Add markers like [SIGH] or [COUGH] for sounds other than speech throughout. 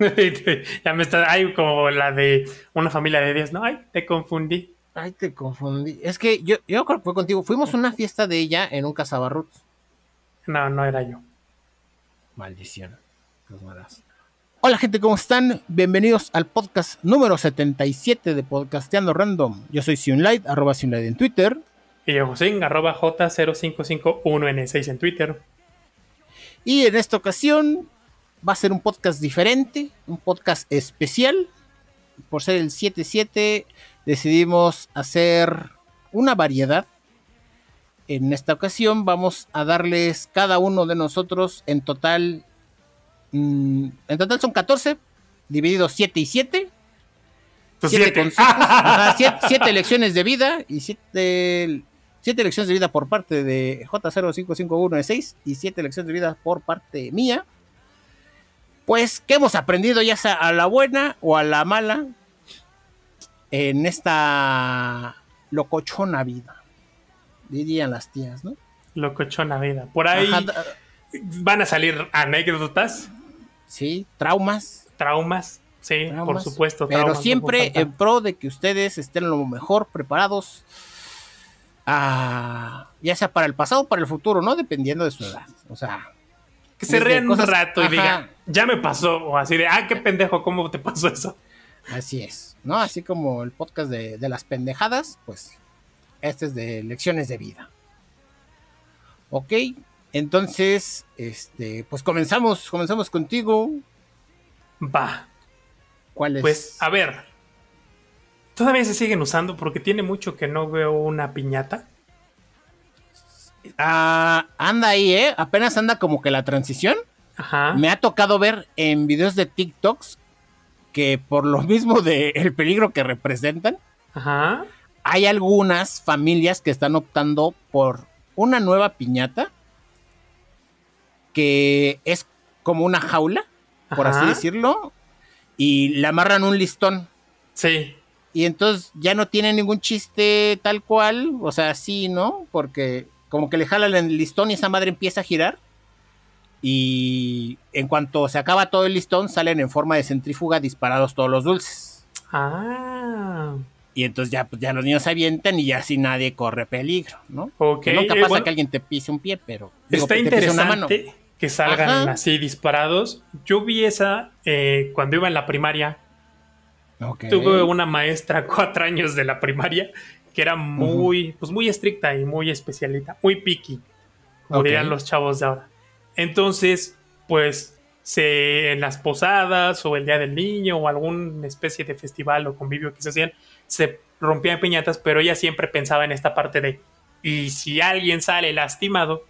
[LAUGHS] ya me está. Hay como la de una familia de 10, ¿no? Ay, te confundí. Ay, te confundí. Es que yo, yo creo que fue contigo. Fuimos a una fiesta de ella en un cazabarruts. No, no era yo. Maldición. Los malas. Hola gente, ¿cómo están? Bienvenidos al podcast número 77 de Podcasteando Random. Yo soy Sunlight, arroba Sunlight en Twitter. Y yo, José, arroba J0551N6 en Twitter. Y en esta ocasión va a ser un podcast diferente, un podcast especial. Por ser el 77 decidimos hacer una variedad. En esta ocasión vamos a darles cada uno de nosotros en total... mm, en total son 14, divididos 7 y 7. Pues 7 siete. consejos, [LAUGHS] ajá, siete, siete lecciones de vida y 7 siete lecciones de vida por parte de J0551E6 y 7 lecciones de vida por parte mía. Pues, ¿qué hemos aprendido ya sea a la buena o a la mala en esta locochona vida? Dirían las tías, ¿no? Locochona vida. Por ahí Ajá, van a salir anécdotas, sí, traumas. traumas. Sí, por supuesto. Pero no siempre en pro de que ustedes estén lo mejor preparados. ah, ya sea para el pasado o para el futuro, ¿no? Dependiendo de su edad. O sea, Que se rían un rato y digan, ya me pasó. O así de, ah, qué pendejo, ¿cómo te pasó eso? Así es, ¿no? Así como el podcast de, de las pendejadas, pues este es de lecciones de vida. Ok, entonces, este, pues comenzamos, comenzamos contigo. Va. ¿Cuál es? Pues, a ver. Todavía se siguen usando porque tiene mucho que no veo una piñata. Ah, anda ahí, ¿eh? Apenas anda como que la transición. Ajá. Me ha tocado ver en videos de TikToks que por lo [LAUGHS] mismo del peligro que representan, Ajá. hay algunas familias que están optando por una nueva piñata que es como una jaula, por Ajá. así decirlo, y le amarran un listón. Sí. Y entonces ya no tiene ningún chiste tal cual, o sea, sí, ¿no? Porque como que le jalan el listón y esa madre empieza a girar. Y en cuanto se acaba todo el listón, salen en forma de centrífuga disparados todos los dulces. Ah. Y entonces ya, pues, ya los niños se avientan y ya así nadie corre peligro, ¿no? Ok. Que nunca eh, pasa bueno, que alguien te pise un pie, pero. digo, Está una mano. interesante que salgan Ajá. así disparados. Yo vi esa eh, cuando iba en la primaria. Ok. Tuve una maestra [LAUGHS] cuatro años de la primaria que era muy, pues muy estricta y muy especialita, muy picky, como Ok. dirían los chavos de ahora. Entonces, pues, se, en las posadas o el Día del Niño o alguna especie de festival o convivio que se hacían, se rompían piñatas, pero ella siempre pensaba en esta parte de, y si alguien sale lastimado,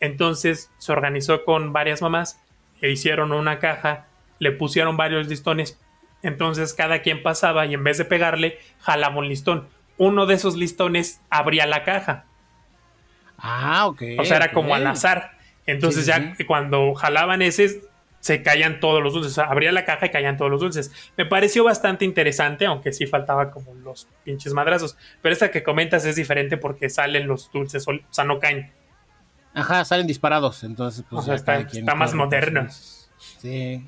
entonces se organizó con varias mamás e hicieron una caja, le pusieron varios listones, entonces cada quien pasaba y en vez de pegarle, jalaba un listón. Uno de esos listones abría la caja. Ah, ok. O sea, era como al azar. Entonces Sí, ya sí. cuando jalaban ese, se caían todos los dulces. O sea, abría la caja y caían todos los dulces. Me pareció bastante interesante, aunque sí faltaba como los pinches madrazos. Pero esta que comentas es diferente porque salen los dulces, o sea, no caen. Ajá, salen disparados, entonces pues O sea, ya está- está más moderno. Sí.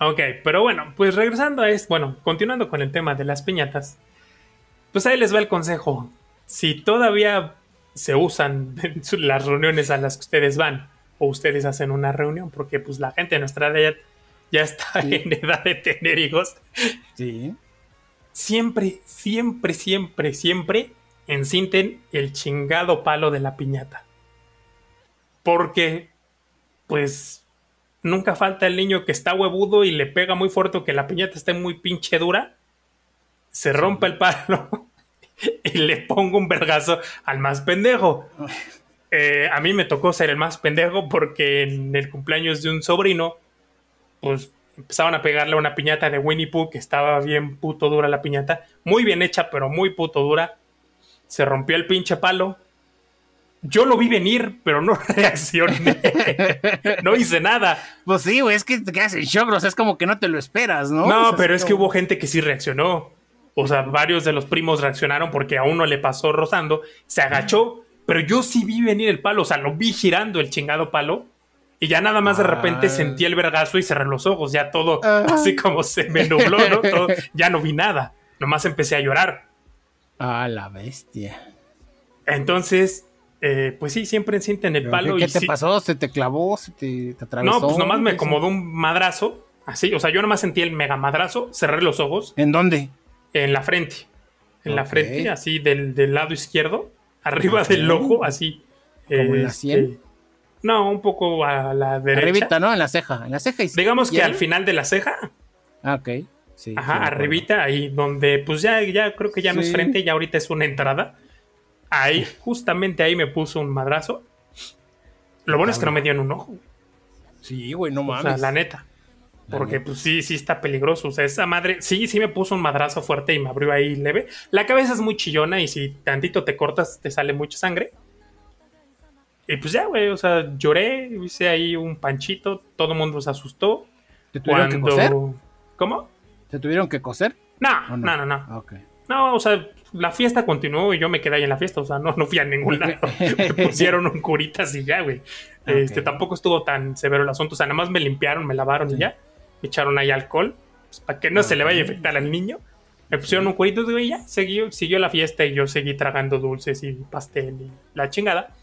Ok, pero bueno, pues regresando a esto, bueno, continuando con el tema de las piñatas, pues ahí les va el consejo. Si todavía se usan en [LAUGHS] las reuniones a las que ustedes van, o ustedes hacen una reunión, porque pues la gente de nuestra edad ya, está Sí. en edad de tener hijos, Sí. siempre, siempre, siempre, siempre encinten el chingado palo de la piñata. Porque, pues, nunca falta el niño que está huevudo y le pega muy fuerte o que la piñata esté muy pinche dura. Se rompe el palo [LAUGHS] y le pongo un vergazo al más pendejo. [LAUGHS] Eh, a mí me tocó ser el más pendejo porque en el cumpleaños de un sobrino, pues empezaban a pegarle una piñata de Winnie Pooh que estaba bien puto dura la piñata, muy bien hecha, pero muy puto dura. Se rompió el pinche palo. Yo lo vi venir, pero no [LAUGHS] reaccioné. no hice nada. Pues sí, güey, es que te quedas en shock, o sea, es como que no te lo esperas, ¿no? No, O sea, pero es que hubo gente que sí reaccionó. O sea, varios de los primos reaccionaron porque a uno le pasó rozando, se agachó, pero yo sí vi venir el palo, o sea, lo vi girando el chingado palo Y ya nada más de repente Ah. sentí el vergazo y cerré los ojos, ya todo Ah. así como se me nubló, ¿no? Todo- ya no vi nada, nomás empecé a llorar. Ah, la bestia. Entonces, eh, pues sí, siempre sienten el ¿Pero palo. ¿Qué, y qué te sí- pasó? ¿Se te clavó? ¿Se te, te atravesó? No, pues nomás me ¿Qué acomodó un madrazo, así, o sea, yo nomás sentí el mega madrazo, cerré los ojos ¿En dónde? En la frente, en la frente, así del, del lado izquierdo, [LAUGHS] arriba del ojo, así. ¿Como en la este, sien? No, un poco a la derecha. Arribita, ¿no? En la ceja. En la ceja izquierda. Digamos que al final de la ceja, Ah, ok. Sí, ajá, arribita, ahí donde pues ya, ya creo que ya no es frente, ya ahorita es una entrada. Ahí, justamente ahí me puso un madrazo. Lo bueno es que no me dio en un ojo. Sí, güey, no O sea, mames. la neta. Porque pues sí, sí está peligroso. O sea, esa madre, sí, sí me puso un madrazo fuerte y me abrió ahí leve. La cabeza es muy chillona y si tantito te cortas te sale mucha sangre. Y pues ya, güey, o sea, lloré, hice ahí un panchito, todo el mundo se asustó. ¿Te tuvieron Cuando... que coser? ¿Cómo? ¿Te tuvieron que coser? No, ¿O no, no, no. Ah. No, o sea, la fiesta continuó y yo me quedé ahí en la fiesta. O sea, no, no fui a ningún lado. [LAUGHS] me pusieron un curitas y ya, güey. Este, Ok. tampoco estuvo tan severo el asunto. O sea, nada más me limpiaron, me lavaron y ya. Me echaron ahí alcohol. pues, para que no se le vaya a infectar al niño. Me pusieron un curito y ya. Siguió, siguió la fiesta y yo seguí tragando dulces y pastel y la chingada.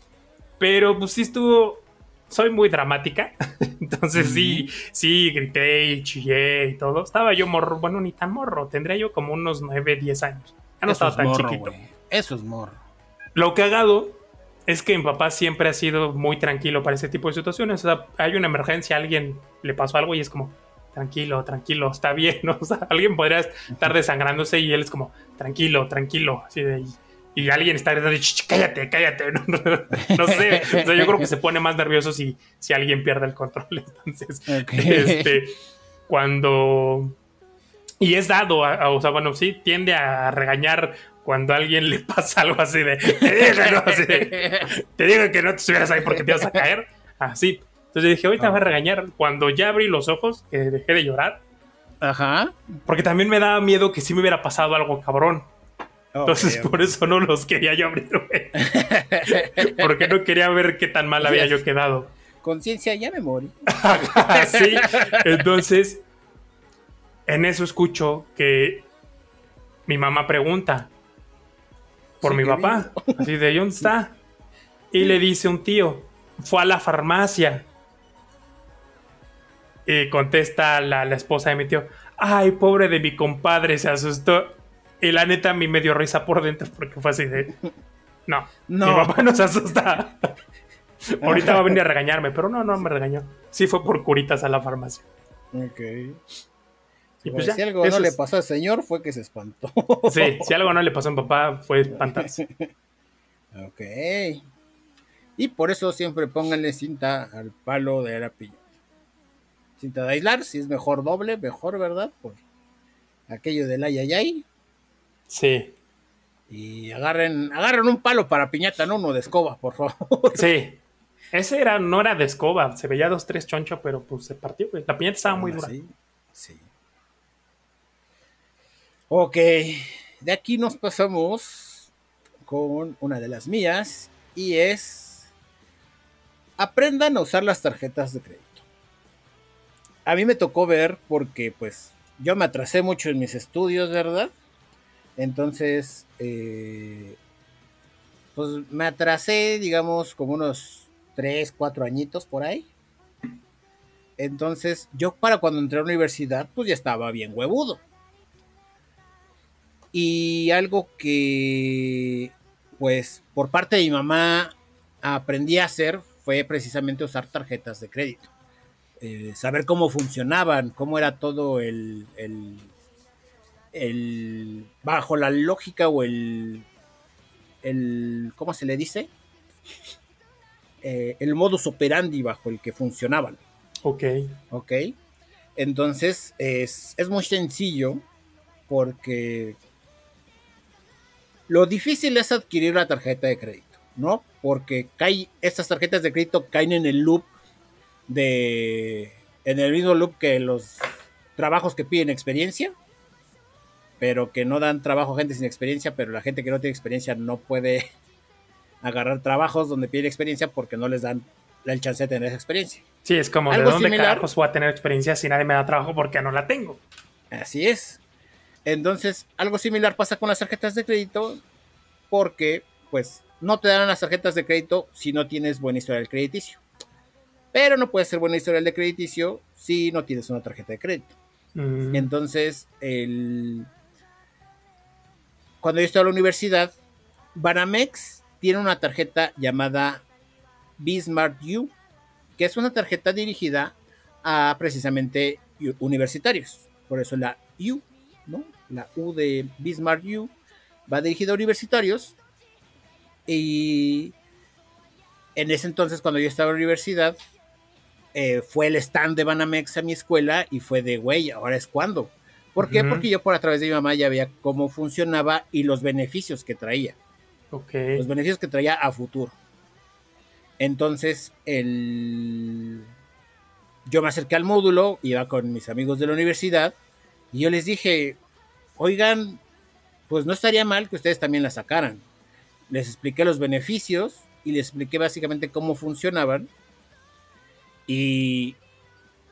Pero pues sí estuvo. Soy muy dramática. [LAUGHS] Entonces sí, sí, grité y chillé y todo. Estaba yo morro, bueno, ni tan morro. Tendría yo como unos 9, 10 años. Ya no Eso estaba es tan morro, chiquito. güey. Eso es morro. Lo cagado es que mi papá siempre ha sido muy tranquilo para ese tipo de situaciones. O sea, hay una emergencia, alguien le pasó algo y es como, tranquilo, tranquilo, está bien. ¿no? [LAUGHS] O sea, alguien podría estar desangrándose y él es como, tranquilo, tranquilo. Así de, y, y alguien está gritando, "Ch, ch, cállate, cállate. [LAUGHS] No, no- sé. O sea, yo creo que se pone más nervioso si, si alguien pierde el control. [LAUGHS] Entonces, este, cuando... Y es dado, a- a- o sea, bueno, sí, tiende a regañar cuando a alguien le pasa algo así de... Te dije, ¿no? Así de, te digo que no te estuvieras ahí porque te ibas a caer. Así. Entonces dije, ahorita Ah. va a regañar. Cuando ya abrí los ojos, que dejé de llorar, Ajá. porque también me daba miedo que sí me hubiera pasado algo cabrón. Entonces Ok, ok. por eso no los quería yo abrir, güey. [LAUGHS] Porque no quería ver qué tan mal había yo quedado. Conciencia, ya me morí. [LAUGHS] Así. [LAUGHS] Entonces, en eso escucho que mi mamá pregunta por Sí, mi papá. Así de, ¿y ¿dónde está? Y le dice un tío, fue a la farmacia. Y contesta la, la esposa de mi tío, ay, pobre de mi compadre, se asustó. Y la neta a mí me dio risa por dentro porque fue así de, no, No. mi papá no se asusta. [LAUGHS] Ahorita va a venir a regañarme, pero no, no me regañó. Sí fue por curitas a la farmacia. Ok. Y pues ya, si algo no le pasó al señor fue que se espantó. Sí, si algo no le pasó a mi papá fue espantarse. [LAUGHS] Ok. Y por eso siempre pónganle cinta al palo de la. Cinta de aislar, si es mejor doble, mejor, ¿verdad? Por aquello del ayayay. Sí, Y agarren, agarren un palo para piñata, no uno de escoba, por favor. sí. Ese era, no era de escoba, se veía dos, tres choncho, pero pues se partió, güey. La piñata estaba muy dura. así, Sí. Ok. De aquí nos pasamos con una de las mías. Y es. Aprendan a usar las tarjetas de crédito. A mí me tocó ver porque, pues, yo me atrasé mucho en mis estudios, ¿verdad? Entonces, eh, pues me atrasé, digamos, como unos 3, 4 añitos por ahí. Entonces, yo para cuando entré a la universidad, pues ya estaba bien huevudo. Y algo que, pues, por parte de mi mamá aprendí a hacer fue precisamente usar tarjetas de crédito. Eh, saber cómo funcionaban, cómo era todo el, el, el- bajo la lógica o el, el ¿cómo se le dice? Eh, el modus operandi bajo el que funcionaban. Ok. ¿ok? Entonces es, es muy sencillo porque lo difícil es adquirir la tarjeta de crédito, ¿no? Porque cae, estas tarjetas de crédito caen en el loop de, en el mismo loop que los trabajos que piden experiencia, pero que no dan trabajo a gente sin experiencia, pero la gente que no tiene experiencia no puede [LAUGHS] agarrar trabajos donde piden experiencia porque no les dan el chance de tener esa experiencia. Sí, es como, ¿de dónde carajos voy a tener experiencia si nadie me da trabajo porque no la tengo? Así es. Entonces, algo similar pasa con las tarjetas de crédito porque, pues, no te dan las tarjetas de crédito si no tienes buena historia del crediticio. Pero no puedes ser buena historia de crediticio si no tienes una tarjeta de crédito. Mm. Entonces, el... cuando yo estaba en la universidad, Banamex tiene una tarjeta llamada Bismarck U, que es una tarjeta dirigida a precisamente universitarios. Por eso la U, ¿no? La U de Bismarck U va dirigida a universitarios. Y en ese entonces, cuando yo estaba en la universidad, eh, fue el stand de Banamex a mi escuela y fue de, güey, ahora es cuando. ¿Por qué? Porque yo por a través de mi mamá ya veía cómo funcionaba y los beneficios que traía. Los beneficios que traía a futuro. Entonces, el... yo me acerqué al módulo, iba con mis amigos de la universidad, y yo les dije, oigan, pues no estaría mal que ustedes también la sacaran. Les expliqué los beneficios y les expliqué básicamente cómo funcionaban. Y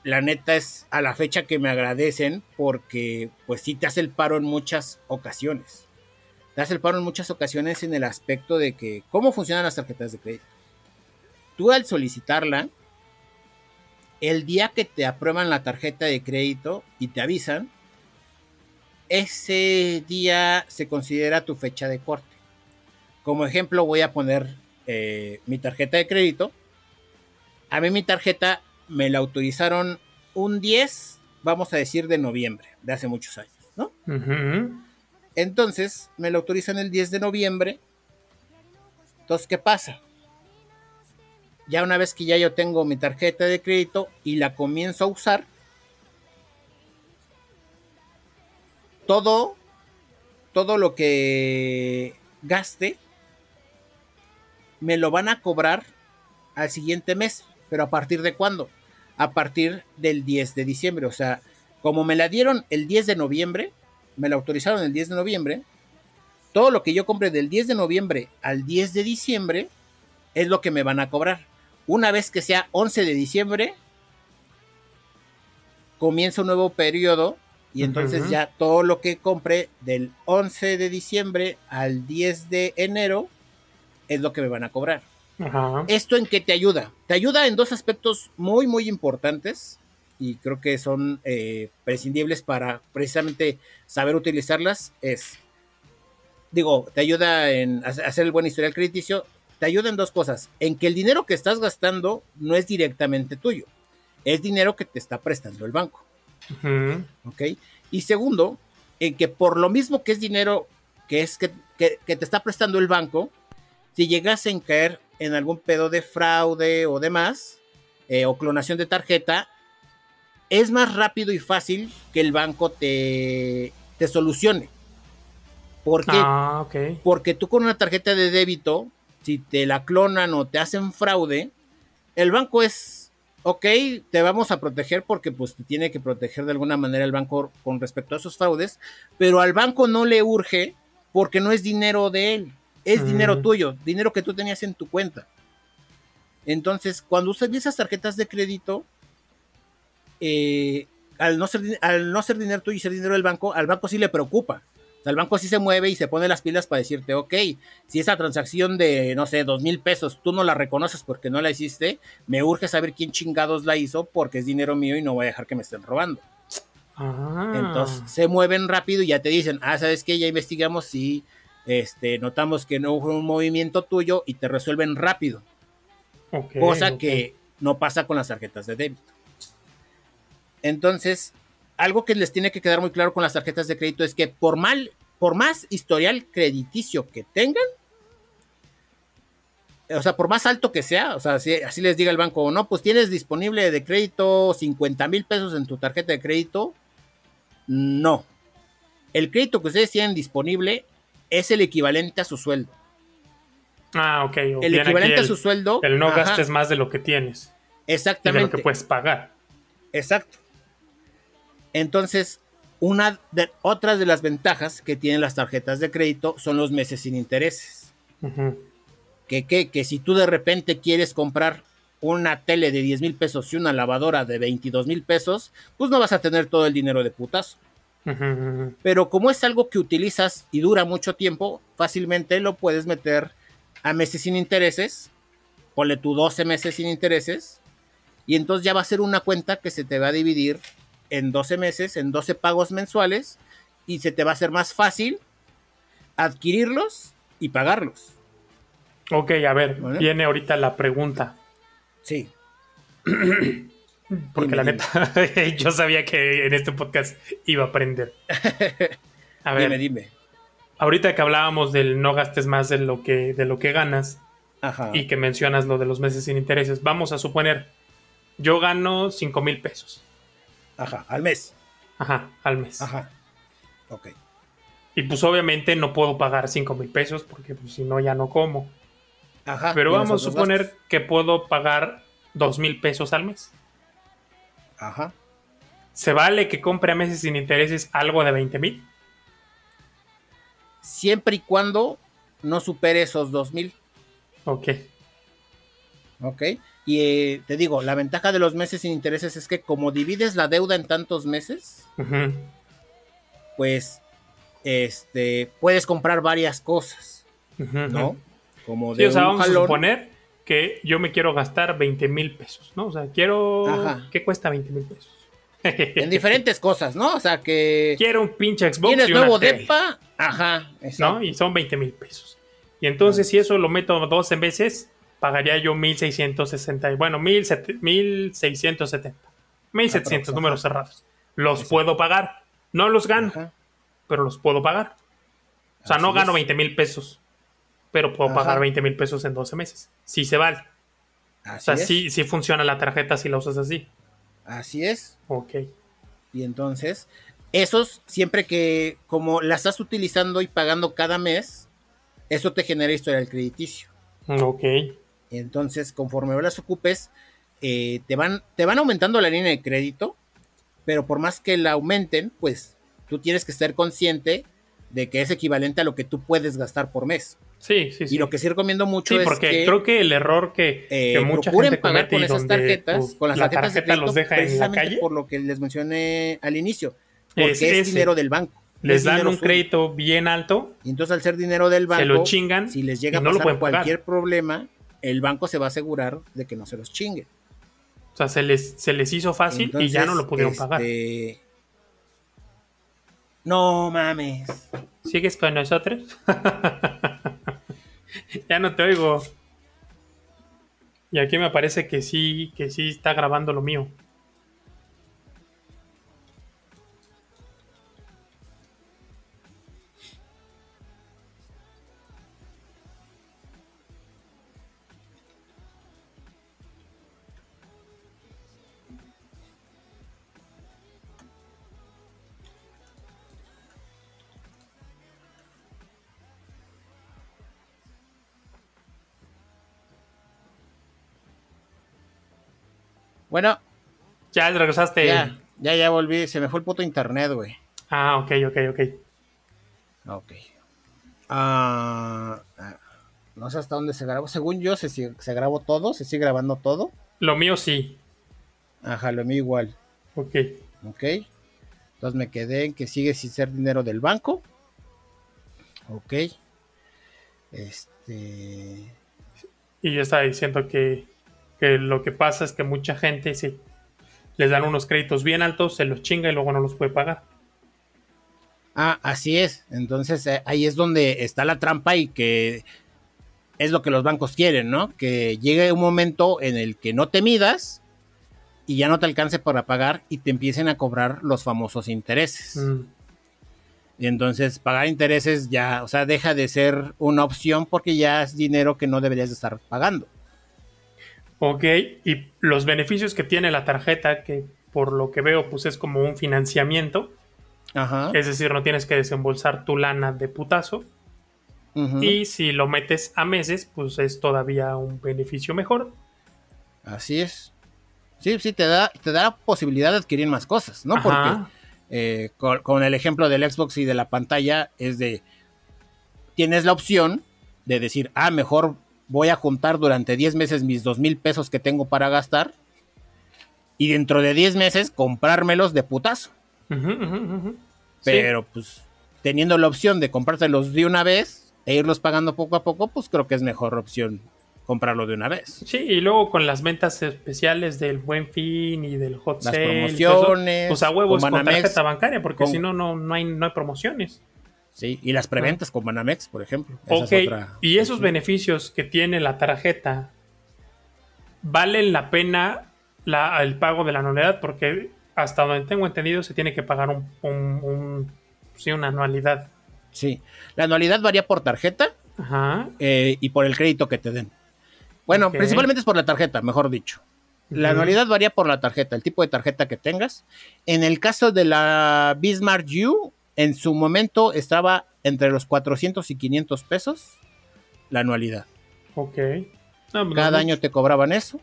la neta es a la fecha que me agradecen porque pues sí te hace el paro en muchas ocasiones. Te hace el paro en muchas ocasiones en el aspecto de que cómo funcionan las tarjetas de crédito. Tú al solicitarla, el día que te aprueban la tarjeta de crédito y te avisan, ese día se considera tu fecha de corte. Como ejemplo voy a poner eh, mi tarjeta de crédito a mí mi tarjeta me la autorizaron un 10, vamos a decir, de noviembre, de hace muchos años, ¿no? Entonces, me la autorizan el 10 de noviembre. Entonces, ¿qué pasa? Ya una vez que ya yo tengo mi tarjeta de crédito y la comienzo a usar, todo, todo lo que gaste, me lo van a cobrar al siguiente mes. Pero a partir de cuándo? A partir del 10 de diciembre. O sea, como me la dieron el 10 de noviembre, me la autorizaron el 10 de noviembre, todo lo que yo compre del 10 de noviembre al 10 de diciembre es lo que me van a cobrar. Una vez que sea 11 de diciembre, comienza un nuevo periodo y entonces ya todo lo que compre del 11 de diciembre al 10 de enero es lo que me van a cobrar. ¿Esto en qué te ayuda? Te ayuda en dos aspectos muy, muy importantes y creo que son eh, prescindibles para precisamente saber utilizarlas. Es, digo, te ayuda en hacer el buen historial crediticio. Te ayuda en dos cosas. En que el dinero que estás gastando no es directamente tuyo. Es dinero que te está prestando el banco. ¿Ok? Y segundo, en que por lo mismo que es dinero que es que, que, que te está prestando el banco, si llegas a caer en algún pedo de fraude o demás, eh, o clonación de tarjeta, es más rápido y fácil que el banco te, te solucione. ¿Por qué? Ah, Porque tú con una tarjeta de débito, si te la clonan o te hacen fraude, el banco es, ok, te vamos a proteger porque pues te tiene que proteger de alguna manera el banco con respecto a esos fraudes, pero al banco no le urge porque no es dinero de él es dinero tuyo, dinero que tú tenías en tu cuenta. Entonces, cuando usas esas tarjetas de crédito, eh, al, no ser, al no ser dinero tuyo y ser dinero del banco, al banco sí le preocupa. O sea, el banco sí se mueve y se pone las pilas para decirte, ok, si esa transacción de, no sé, dos mil pesos, tú no la reconoces porque no la hiciste, me urge saber quién chingados la hizo porque es dinero mío y no voy a dejar que me estén robando. Ah. Entonces se mueven rápido y ya te dicen, ah, ¿sabes qué? Ya investigamos si este, notamos que no hubo un movimiento tuyo y te resuelven rápido. cosa que no pasa con las tarjetas de débito. Entonces, algo que les tiene que quedar muy claro con las tarjetas de crédito es que por mal, por más historial crediticio que tengan, o sea, por más alto que sea, o sea, así les diga el banco, no, pues tienes disponible de crédito 50 mil pesos en tu tarjeta de crédito, no. El crédito que ustedes tienen disponible es el equivalente a su sueldo. Ah, ok. el equivalente a su sueldo. El no gastes más de lo que tienes. Exactamente. de lo que puedes pagar. Exacto. Entonces, una de otras de las ventajas que tienen las tarjetas de crédito son los meses sin intereses. que, que, que si tú de repente quieres comprar una tele de 10 mil pesos y una lavadora de 22 mil pesos, pues no vas a tener todo el dinero de Pero como es algo que utilizas y dura mucho tiempo, fácilmente lo puedes meter a meses sin intereses, ponle tu 12 meses sin intereses, y entonces ya va a ser una cuenta que se te va a dividir en 12 meses, en 12 pagos mensuales, y se te va a hacer más fácil adquirirlos y pagarlos. Ok, a ver, viene ahorita la pregunta. Sí. [CLEARS THROAT] [CLEARS THROAT] Porque la neta, [LAUGHS] yo sabía que en este podcast iba a aprender. [LAUGHS] A ver, dime, dime. Ahorita que hablábamos del no gastes más de lo que, de lo que ganas y que mencionas lo de los meses sin intereses, vamos a suponer, yo gano 5 mil pesos. Ajá, al mes. Ajá, al mes. Ajá. Ok. Y pues obviamente no puedo pagar 5 mil pesos porque pues, si no ya no como. Ajá. Pero vamos a suponer que puedo pagar 2 mil pesos al mes. Ajá. ¿Se vale que compre a meses sin intereses algo de 20 mil? Siempre y cuando no supere esos 2 mil. Ok. Ok. Y eh, te digo, la ventaja de los meses sin intereses es que como divides la deuda en tantos meses, pues este, puedes comprar varias cosas, ¿no? Como de sí, vamos a suponer que yo me quiero gastar 20 mil pesos, ¿no? O sea, quiero... ¿Qué cuesta 20 mil pesos? [LAUGHS] en diferentes cosas, ¿no? O sea, que... Quiero un pinche Xbox ¿Tienes y nuevo depa? Ajá. ¿No? Y son 20 mil pesos. Y entonces, si eso lo meto 12 veces, pagaría yo 1660. Bueno, 1670. 1700 números cerrados. Los puedo pagar. No los gano, pero los puedo pagar. O sea, no gano 20 mil pesos pero puedo pagar 20 mil pesos en 12 meses. Sí se vale. o sea, sí, sí funciona la tarjeta si la usas así. Así es. Ok. Y entonces, esos, siempre que como la estás utilizando y pagando cada mes, eso te genera historia del crediticio. Ok. Entonces, conforme las ocupes, eh, te, van, te van aumentando la línea de crédito, pero por más que la aumenten, pues tú tienes que estar consciente de que es equivalente a lo que tú puedes gastar por mes. Sí, sí, sí. Y lo que sí recomiendo mucho sí, porque creo que el error que, eh, mucha gente pagar con esas tarjetas, pues, con las la tarjetas tarjeta los deja en la calle. por lo que les mencioné al inicio, porque es, dinero del banco. Les dan un crédito bien alto. Y entonces al ser dinero del banco, se lo chingan. Si les llega a pasar cualquier problema, el banco se va a asegurar de que no se los chingue. O sea, se les, se les hizo fácil y ya no lo pudieron este... pagar. No mames. ¿Sigues con nosotros? [LAUGHS] [LAUGHS] ya no te oigo. Y aquí me parece que sí, que sí está grabando lo mío. Bueno. Ya regresaste. Ya, ya, ya volví. Se me fue el puto internet, güey. Ah, ok, ok, ok. Ok. Ah, no sé hasta dónde se grabó. Según yo, se, se grabó todo. Se sigue grabando todo. Lo mío sí. Ajá, lo mío igual. Ok. Ok. Entonces me quedé en que sigue sin ser dinero del banco. Ok. Este. Y yo estaba diciendo que que lo que pasa es que mucha gente si les dan unos créditos bien altos, se los chinga y luego no los puede pagar. Ah, así es. Entonces eh, ahí es donde está la trampa y que es lo que los bancos quieren, ¿no? Que llegue un momento en el que no te midas y ya no te alcance para pagar y te empiecen a cobrar los famosos intereses. Mm. Y entonces pagar intereses ya, o sea, deja de ser una opción porque ya es dinero que no deberías de estar pagando. Ok, y los beneficios que tiene la tarjeta, que por lo que veo, pues es como un financiamiento. Ajá. Es decir, no tienes que desembolsar tu lana de putazo. Y si lo metes a meses, pues es todavía un beneficio mejor. Así es. Sí, sí, te da, te da la posibilidad de adquirir más cosas, ¿no? Porque eh, con, con, el ejemplo del Xbox y de la pantalla es de, tienes la opción de decir, ah, mejor voy a juntar durante 10 meses mis 2 mil pesos que tengo para gastar y dentro de 10 meses comprármelos de putazo. Pero pues teniendo la opción de comprárselos de una vez e irlos pagando poco a poco, pues creo que es mejor opción comprarlo de una vez. Sí, y luego con las ventas especiales del Buen Fin y del Hot Las Sale, promociones, pues a huevos con con, tarjeta bancaria, porque si no, no, no hay, no hay promociones. Sí, y las preventas con Banamex, por ejemplo. Esa Ok, es otra y esos beneficios que tiene la tarjeta, ¿valen la pena la- el pago de la anualidad? Porque hasta donde tengo entendido se tiene que pagar un, un- un- sí, una anualidad. Sí, la anualidad varía por tarjeta Ajá. eh, y por el crédito que te den. Bueno, principalmente es por la tarjeta, mejor dicho. La anualidad varía por la tarjeta, el tipo de tarjeta que tengas. En el caso de la Bismarck U, en su momento estaba entre los 400 y 500 pesos la anualidad. Ok. No, Cada no- año te cobraban eso.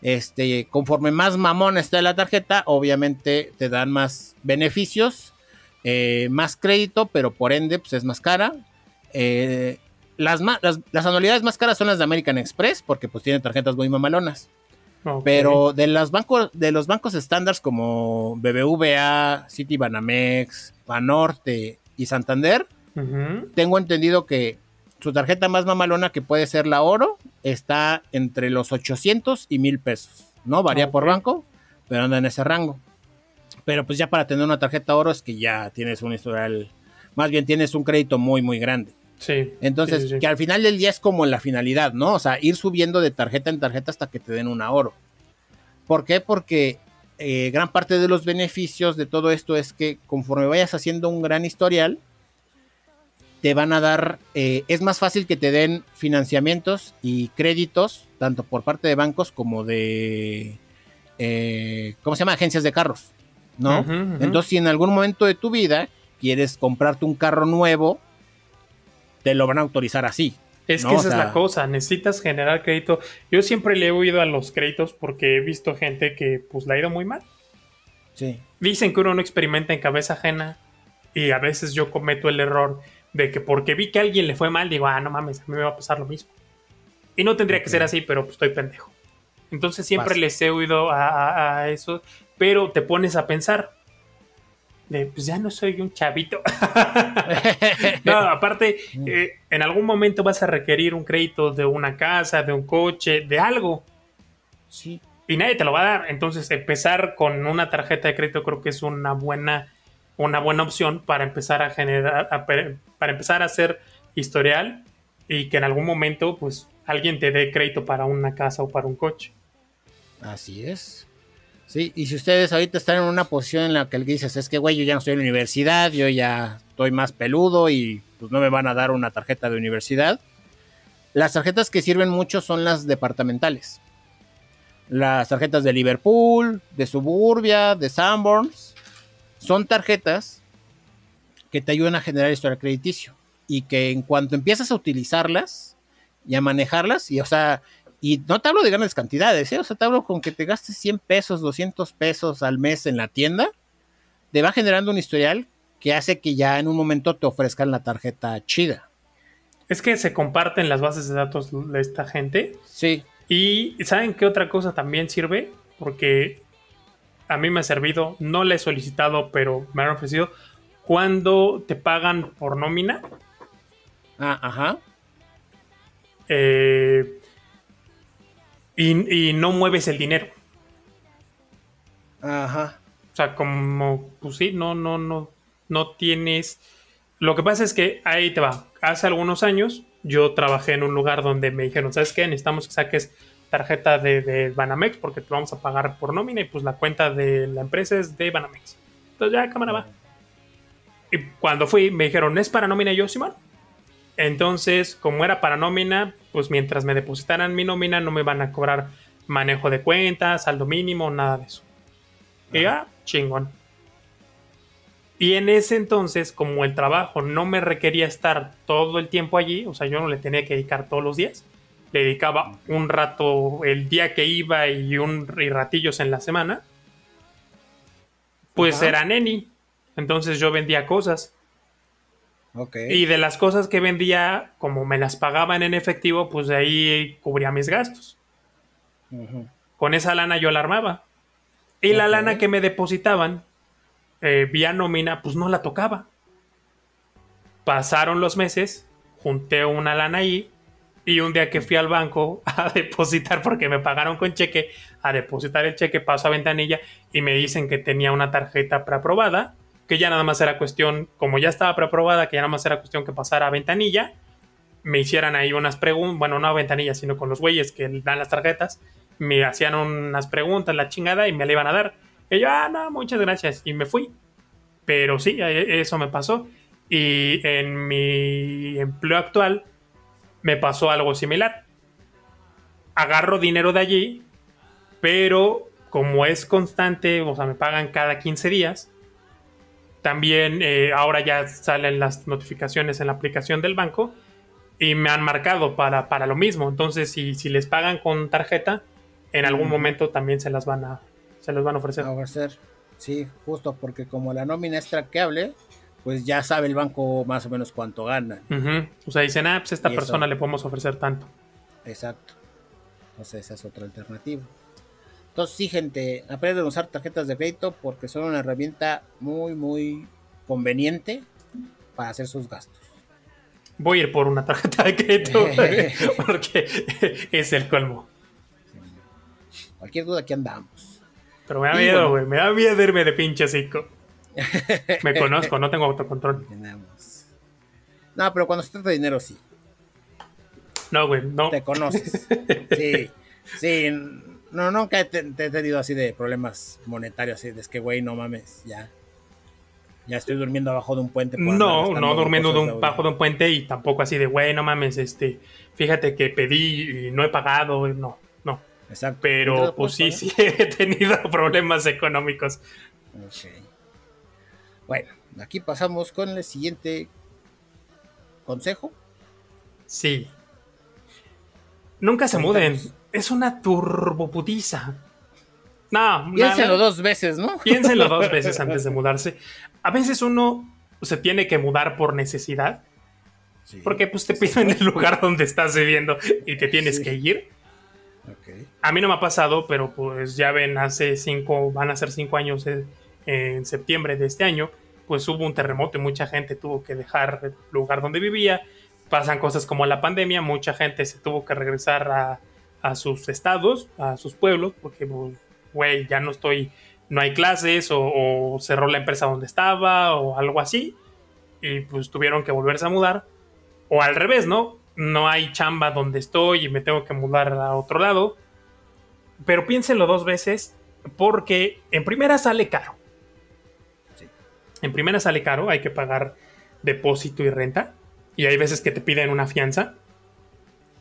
Este, conforme más mamón está la tarjeta, obviamente te dan más beneficios, eh, más crédito, pero por ende pues, es más cara. Eh, las, ma- las, las anualidades más caras son las de American Express, porque pues tienen tarjetas muy mamalonas. Pero de los bancos, de los bancos estándares como BBVA, Citibanamex, Banorte y Santander, tengo entendido que su tarjeta más mamalona, que puede ser la oro, está entre los 800 y 1000 pesos. No varía por Ok. banco, pero anda en ese rango. Pero pues ya para tener una tarjeta oro es que ya tienes un historial, más bien tienes un crédito muy, muy grande. Sí. Entonces, sí, sí, sí. que al final del día es como la finalidad, ¿no? O sea, ir subiendo de tarjeta en tarjeta hasta que te den una oro. ¿Por qué? Porque eh, gran parte de los beneficios de todo esto es que conforme vayas haciendo un gran historial, te van a dar, eh, es más fácil que te den financiamientos y créditos, tanto por parte de bancos como de, eh, ¿cómo se llama? Agencias de carros, ¿no? Entonces, si en algún momento de tu vida quieres comprarte un carro nuevo, te lo van a autorizar así. Es No, que o esa es sea- la cosa, necesitas generar crédito. Yo siempre le he oído a los créditos porque he visto gente que pues le ha ido muy mal. Sí. Dicen que uno no experimenta en cabeza ajena y a veces yo cometo el error de que porque vi que a alguien le fue mal, digo, ah, no mames, a mí me va a pasar lo mismo. Y no tendría que Ok. ser así, pero pues estoy pendejo. Entonces siempre Pasa. les he oído a, a- a eso, pero te pones a pensar de, pues ya no soy un chavito. [LAUGHS] no, aparte, eh, en algún momento vas a requerir un crédito de una casa, de un coche, de algo sí. y nadie te lo va a dar. Entonces, empezar con una tarjeta de crédito creo que es una buena, una buena opción para empezar a generar, a para empezar a hacer historial y que en algún momento, pues, alguien te dé crédito para una casa o para un coche. Así es. Sí, y si ustedes ahorita están en una posición en la que dices, es que güey, yo ya no estoy en la universidad, yo ya estoy más peludo y pues no me van a dar una tarjeta de universidad. Las tarjetas que sirven mucho son las departamentales. Las tarjetas de Liverpool, de Suburbia, de Sanborns. Son tarjetas que te ayudan a generar historial crediticio. Y que en cuanto empiezas a utilizarlas y a manejarlas, y o sea, y no te hablo de grandes cantidades, ¿eh? o sea, te hablo con que te gastes 100 pesos, 200 pesos al mes en la tienda, te va generando un historial que hace que ya en un momento te ofrezcan la tarjeta chida. Es que se comparten las bases de datos de esta gente. Sí, Y ¿saben qué otra cosa también sirve? Porque a mí me ha servido, no le he solicitado, pero me han ofrecido. Cuando te pagan por nómina, ah, ajá, eh, y, y no mueves el dinero. ajá, O sea, como, pues sí, no, no, no, no tienes. Lo que pasa es que ahí te va. Hace algunos años yo trabajé en un lugar donde me dijeron, ¿sabes qué? Necesitamos que saques tarjeta de, de Banamex porque te vamos a pagar por nómina y pues la cuenta de la empresa es de Banamex. Entonces ya, cámara va. Y cuando fui, me dijeron, ¿es para nómina? Y yo, Simón. Entonces, como era para nómina, pues mientras me depositaran mi nómina, no me van a cobrar manejo de cuentas, saldo mínimo, nada de eso. Y ya, chingón. Y en ese entonces, como el trabajo no me requería estar todo el tiempo allí, o sea, yo no le tenía que dedicar todos los días, le dedicaba un rato el día que iba y un y ratillos en la semana, pues Ajá. era neni. Entonces yo vendía cosas. Y de las cosas que vendía, como me las pagaban en efectivo, pues de ahí cubría mis gastos. Con esa lana yo la armaba. Y la lana que me depositaban eh, vía nómina, pues no la tocaba. Pasaron los meses, junté una lana ahí. Y un día que fui al banco [LAUGHS] a depositar, porque me pagaron con cheque, a depositar el cheque, paso a ventanilla y me dicen que tenía una tarjeta preaprobada, que ya nada más era cuestión, como ya estaba preaprobada, que ya nada más era cuestión que pasara a ventanilla, me hicieran ahí unas preguntas, bueno, no a ventanilla, sino con los güeyes que dan las tarjetas, me hacían unas preguntas, la chingada, y me la iban a dar. Y yo, ah, no, muchas gracias, y me fui. Pero sí, e- eso me pasó. Y en mi empleo actual me pasó algo similar. Agarro dinero de allí, pero como es constante, o sea, me pagan cada 15 días, también eh, ahora ya salen las notificaciones en la aplicación del banco y me han marcado para, para lo mismo. Entonces, si, si les pagan con tarjeta, en algún Ujú. momento también se las van a, se las van a ofrecer. A ofrecer. Sí, justo porque como la nómina es traqueable, pues ya sabe el banco más o menos cuánto gana. O sea, dicen, ah, pues a esta persona le podemos ofrecer tanto. Exacto. Entonces esa es otra alternativa. Entonces sí, gente, aprendan a usar tarjetas de crédito porque son una herramienta muy, muy conveniente para hacer sus gastos. Voy a ir por una tarjeta de crédito [LAUGHS] porque es el colmo. Cualquier duda aquí andamos. Pero me da Y miedo, bueno. güey. Me da miedo irme de pinche cico. [LAUGHS] Me conozco, no tengo autocontrol. Andamos. No, pero cuando se trata de dinero sí. No, güey, no. Te conoces. [LAUGHS] Sí, sí. No, nunca he, te- te he tenido así de problemas monetarios. Así de es que, güey, no mames, ya. Ya estoy durmiendo abajo de un puente. No, no durmiendo de un, de bajo de un puente y tampoco así de, güey, no mames, este, fíjate que pedí y no he pagado, no, no. Exacto. Pero pues sí, sí he [LAUGHS] tenido problemas económicos. Ok. Bueno, aquí pasamos con el siguiente consejo. Sí. Nunca se muden. Es una turboputiza. No, Piénsenlo dos veces, ¿no? Piénsenlo dos veces [LAUGHS] antes de mudarse. A veces uno se tiene que mudar por necesidad, Sí. porque pues te piden el lugar donde estás viviendo y te tienes Sí. que ir. A mí no me ha pasado, pero pues ya ven, hace cinco, van a ser cinco años eh, en septiembre de este año, pues hubo un terremoto y mucha gente tuvo que dejar el lugar donde vivía. Pasan cosas como la pandemia, mucha gente se tuvo que regresar a, a sus estados, a sus pueblos, porque, pues, güey, ya no estoy, no hay clases o, o cerró la empresa donde estaba o algo así, y pues tuvieron que volverse a mudar. O al revés, ¿no? No hay chamba donde estoy y me tengo que mudar a otro lado. Pero piénsenlo dos veces porque en primera sale caro. Sí. En primera sale caro, hay que pagar depósito y renta. Y hay veces que te piden una fianza.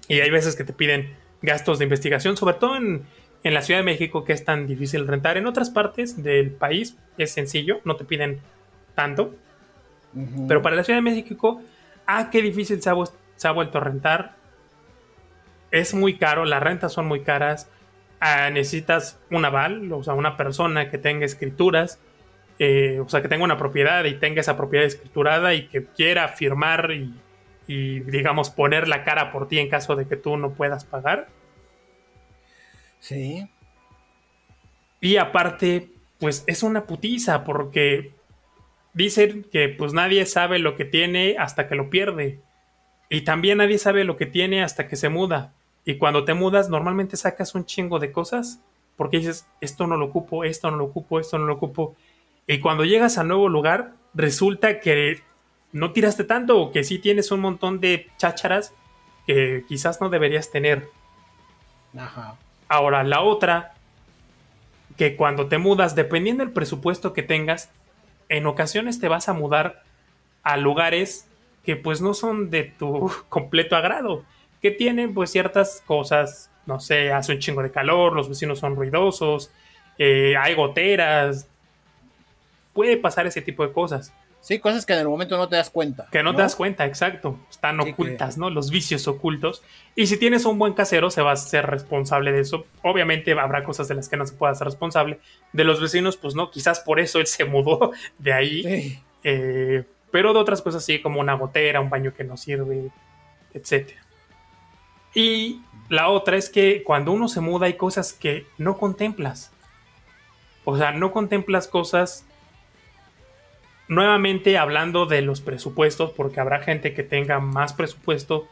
Y hay veces que te piden gastos de investigación, sobre todo en, en la Ciudad de México, que es tan difícil rentar. En otras partes del país es sencillo, no te piden tanto. Ujú. Pero para la Ciudad de México, ah, qué difícil se ha, se ha vuelto a rentar. Es muy caro, las rentas son muy caras. Ah, necesitas un aval, o sea, una persona que tenga escrituras, eh, o sea, que tenga una propiedad y tenga esa propiedad escriturada y que quiera firmar y, y, digamos, poner la cara por ti en caso de que tú no puedas pagar. Sí. Y aparte, pues es una putiza porque dicen que pues nadie sabe lo que tiene hasta que lo pierde. Y también nadie sabe lo que tiene hasta que se muda. Y cuando te mudas normalmente sacas un chingo de cosas porque dices, esto no lo ocupo, esto no lo ocupo, esto no lo ocupo. Y cuando llegas al nuevo lugar, resulta que no tiraste tanto o que sí tienes un montón de chácharas que quizás no deberías tener. Ajá. Ahora, la otra, que cuando te mudas, dependiendo del presupuesto que tengas, en ocasiones te vas a mudar a lugares que pues no son de tu [LAUGHS] completo agrado, que tienen pues ciertas cosas, no sé, hace un chingo de calor, los vecinos son ruidosos, eh, hay goteras, puede pasar ese tipo de cosas. Sí, cosas que en el momento no te das cuenta. Que no, te das cuenta, exacto. Están Sí, que- ocultas, ¿no? Los vicios ocultos. Y si tienes un buen casero, se va a ser responsable de eso. Obviamente habrá cosas de las que no se pueda ser responsable. De los vecinos, pues no, quizás por eso él [LAUGHS] se mudó de ahí. Sí. Eh, pero de otras cosas sí, como una gotera, un baño que no sirve, etc. Y la otra es que cuando uno se muda hay cosas que no contemplas. O sea, no contemplas cosas nuevamente hablando de los presupuestos, porque habrá gente que tenga más presupuesto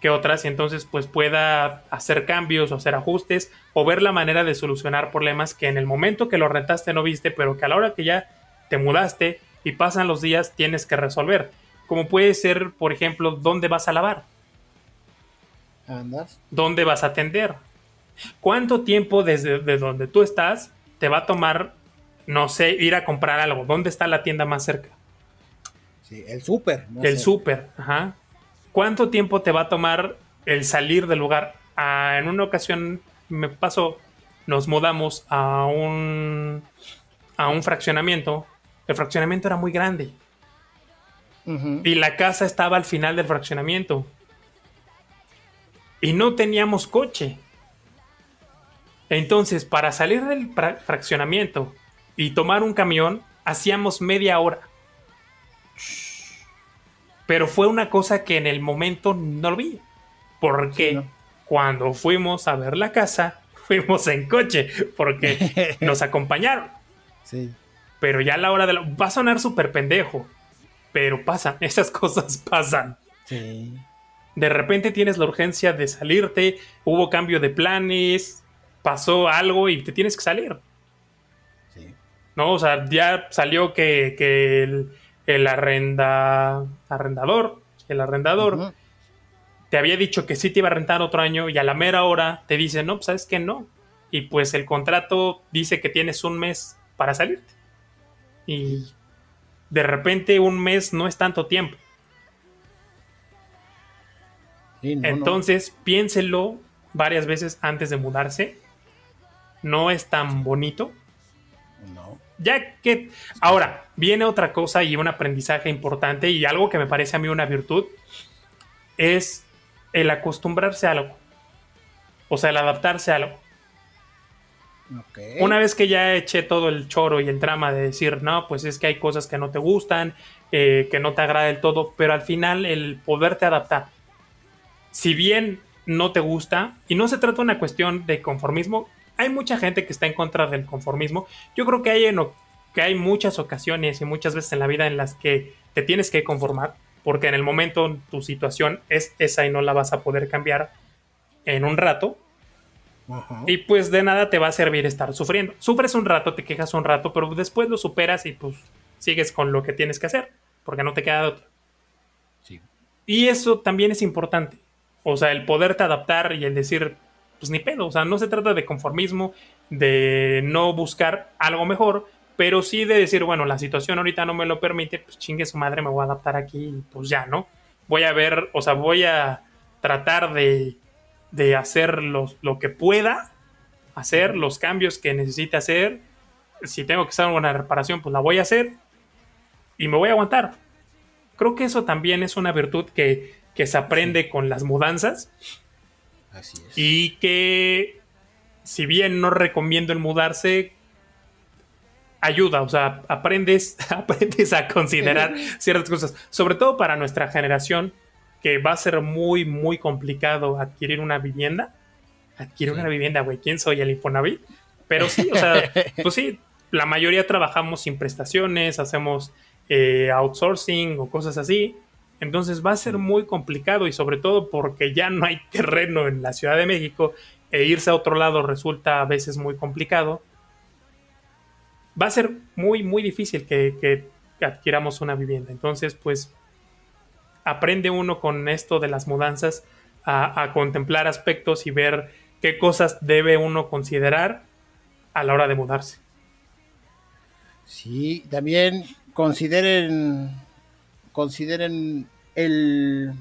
que otras y entonces pues pueda hacer cambios o hacer ajustes o ver la manera de solucionar problemas que en el momento que lo rentaste no viste, pero que a la hora que ya te mudaste y pasan los días tienes que resolver. Como puede ser, por ejemplo, dónde vas a lavar. ¿Andas? ¿Dónde vas a atender? ¿Cuánto tiempo desde donde tú estás te va a tomar no sé, ir a comprar algo. ¿Dónde está la tienda más cerca? Sí, el súper. el súper, ajá. ¿Cuánto tiempo te va a tomar el salir del lugar? Ah, en una ocasión me pasó, nos mudamos a un, a un fraccionamiento. El fraccionamiento era muy grande. Y la casa estaba al final del fraccionamiento. Y no teníamos coche. Entonces, para salir del fraccionamiento y tomar un camión, hacíamos media hora. Pero fue una cosa que en el momento no lo vi. Porque cuando fuimos a ver la casa, [LAUGHS] fuimos en coche, porque [LAUGHS] nos acompañaron. Sí. Pero ya a la hora de la... Va a sonar súper pendejo, pero pasan, [LAUGHS] esas cosas pasan. Sí. De repente tienes la urgencia de salirte, hubo cambio de planes, pasó algo y te tienes que salir. ¿No? O sea, ya salió que, el, arrenda, arrendador, el arrendador, te había dicho que sí te iba a rentar otro año y a la mera hora te dice, no, pues sabes que no. Y pues el contrato dice que tienes un mes para salirte. Y de repente un mes no es tanto tiempo. Entonces, piénselo varias veces antes de mudarse. No es tan bonito ya que ahora viene otra cosa y un aprendizaje importante y algo que me parece a mí una virtud es el acostumbrarse a algo. O sea, el adaptarse a algo. Una vez que ya eché todo el choro y el drama de decir, no, pues es que hay cosas que no te gustan, eh, que no te agrada del todo, pero al final el poderte adaptar. Si bien no te gusta, y no se trata de una cuestión de conformismo, hay mucha gente que está en contra del conformismo. Yo creo que hay, en, que hay muchas ocasiones y muchas veces en la vida en las que te tienes que conformar, porque en el momento tu situación es esa y no la vas a poder cambiar en un rato. Y pues de nada te va a servir estar sufriendo. Sufres un rato, te quejas un rato, pero después lo superas y pues sigues con lo que tienes que hacer, porque no te queda otro. Sí. Y eso también es importante. O sea, el poderte adaptar y el decir, pues ni pedo. O sea, no se trata de conformismo, de no buscar algo mejor, pero sí de decir, bueno, la situación ahorita no me lo permite, pues chingue su madre, me voy a adaptar aquí pues ya, ¿no? Voy a ver, o sea, voy a tratar de, de hacer lo que pueda, hacer los cambios que necesite hacer. Si tengo que hacer una reparación, pues la voy a hacer y me voy a aguantar. Creo que eso también es una virtud que, que se aprende con las mudanzas y que, si bien no recomiendo el mudarse, ayuda, o sea, aprendes, [LAUGHS] aprendes a considerar [LAUGHS] ciertas cosas, sobre todo para nuestra generación, que va a ser muy, muy complicado adquirir una vivienda. Adquirir una vivienda, güey, ¿quién soy? El Infonavit. Pero sí, o sea, [LAUGHS] pues sí, la mayoría trabajamos sin prestaciones, hacemos eh, outsourcing o cosas así. Entonces va a ser muy complicado y sobre todo porque ya no hay [LAUGHS] terreno en la Ciudad de México e irse a otro lado resulta a veces muy complicado. Va a ser muy, muy difícil que, adquiramos una vivienda. Entonces, pues aprende uno con esto de las mudanzas a, a, contemplar aspectos y ver qué cosas debe uno considerar a la hora de mudarse. Sí, también consideren consideren el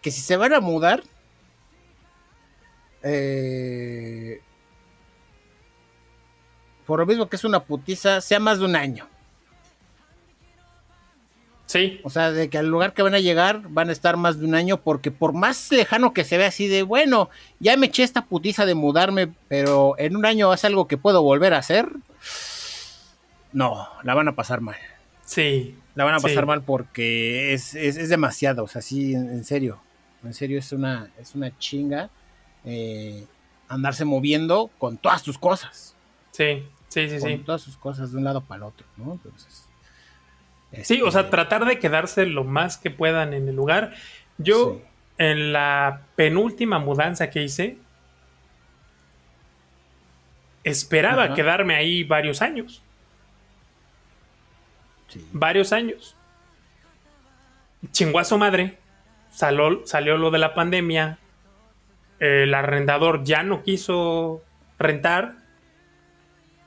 que si se van a mudar, eh, por lo mismo que es una putiza, sea más de un año. Sí. O sea, de que al lugar que van a llegar van a estar más de un año, porque por más lejano que se vea así de, bueno, ya me eché esta putiza de mudarme, pero en un año es algo que puedo volver a hacer, no, la van a pasar mal. Sí. La van a pasar sí. mal porque es, es, es demasiado, o sea, sí, en, en serio. En serio, es una, es una chinga eh, andarse moviendo con todas tus cosas. Sí, sí, sí, con sí. todas sus cosas de un lado para el otro, ¿no? Entonces. Sí, o sea, este, tratar de quedarse lo más que puedan en el lugar. Yo, Sí. en la penúltima mudanza que hice, esperaba Ajá. quedarme ahí varios años. Sí. Varios años. Chingó a su madre. Salió, salió lo de la pandemia. El arrendador ya no quiso rentar.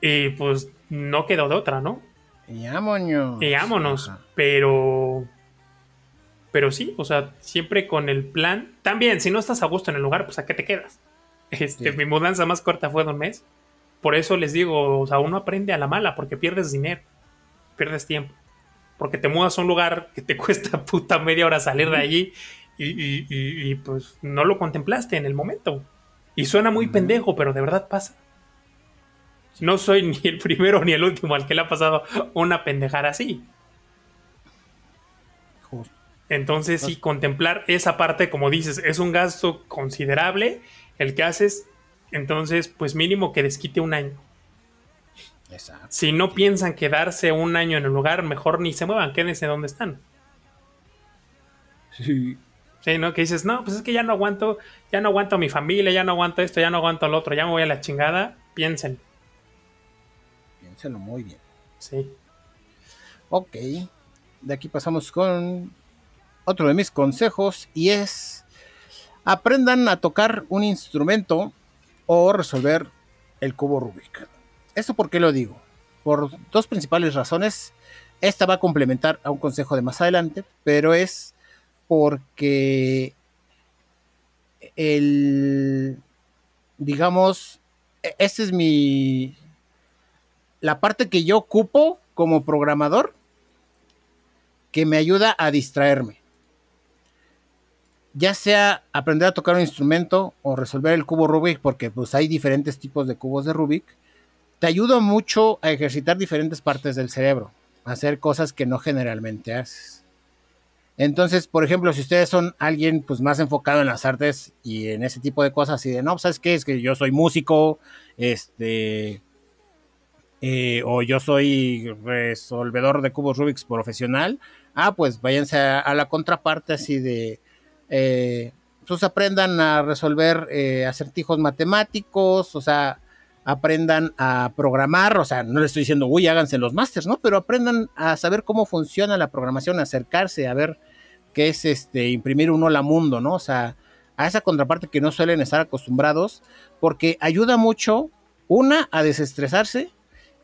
Y pues no quedó de otra, ¿no? Y vámonos. Y vámonos. Ajá. Pero. Pero sí, o sea, siempre con el plan. También, si no estás a gusto en el lugar, pues a qué te quedas. Este, Sí. Mi mudanza más corta fue de un mes. Por eso les digo, o sea, uno aprende a la mala, porque pierdes dinero, pierdes tiempo. Porque te mudas a un lugar que te [LAUGHS] cuesta puta media hora salir de allí y, y- y- y, pues no lo contemplaste en el momento. Y suena muy pendejo, pero de verdad pasa. No soy ni el primero ni el último al que le ha pasado una pendejada así. Justo. Entonces, sí, contemplar esa parte, como dices, es un gasto considerable el que haces. Entonces, pues mínimo que desquite un año. Exacto. Si no piensan quedarse un año en el lugar, mejor ni se muevan, quédense donde están. Sí. Sí, ¿no? Que dices, no, pues es que ya no aguanto, ya no aguanto a mi familia, ya no aguanto esto, ya no aguanto lo otro, ya me voy a la chingada. Piensen. Piénselo muy bien. Sí. Ok. De aquí pasamos con otro de mis consejos y es aprendan a tocar un instrumento o resolver el cubo Rubik. ¿Esto por qué lo digo? Por dos principales razones. Esta va a complementar a un consejo de más adelante, pero es porque el, digamos, e- este es mi, la parte que yo ocupo como programador que me ayuda a distraerme. Ya sea aprender a tocar un instrumento o resolver el cubo Rubik, porque pues hay diferentes tipos de cubos de Rubik, te ayuda mucho a ejercitar diferentes partes del cerebro, a hacer cosas que no generalmente haces. Entonces, por ejemplo, si ustedes son alguien pues más enfocado en las artes y en ese tipo de cosas y de no, ¿sabes qué? Es que yo soy músico, este, eh, o yo soy resolvedor de cubos Rubik's profesional, ah, pues váyanse a, a la contraparte así de, eh, pues aprendan a resolver eh, acertijos matemáticos, o sea, aprendan a programar, o sea, no les estoy diciendo, uy, háganse los másters, ¿no? Pero aprendan a saber cómo funciona la programación, acercarse a ver qué es este imprimir un hola mundo, ¿no? O sea, a esa contraparte que no suelen estar acostumbrados, porque ayuda mucho, una, a desestresarse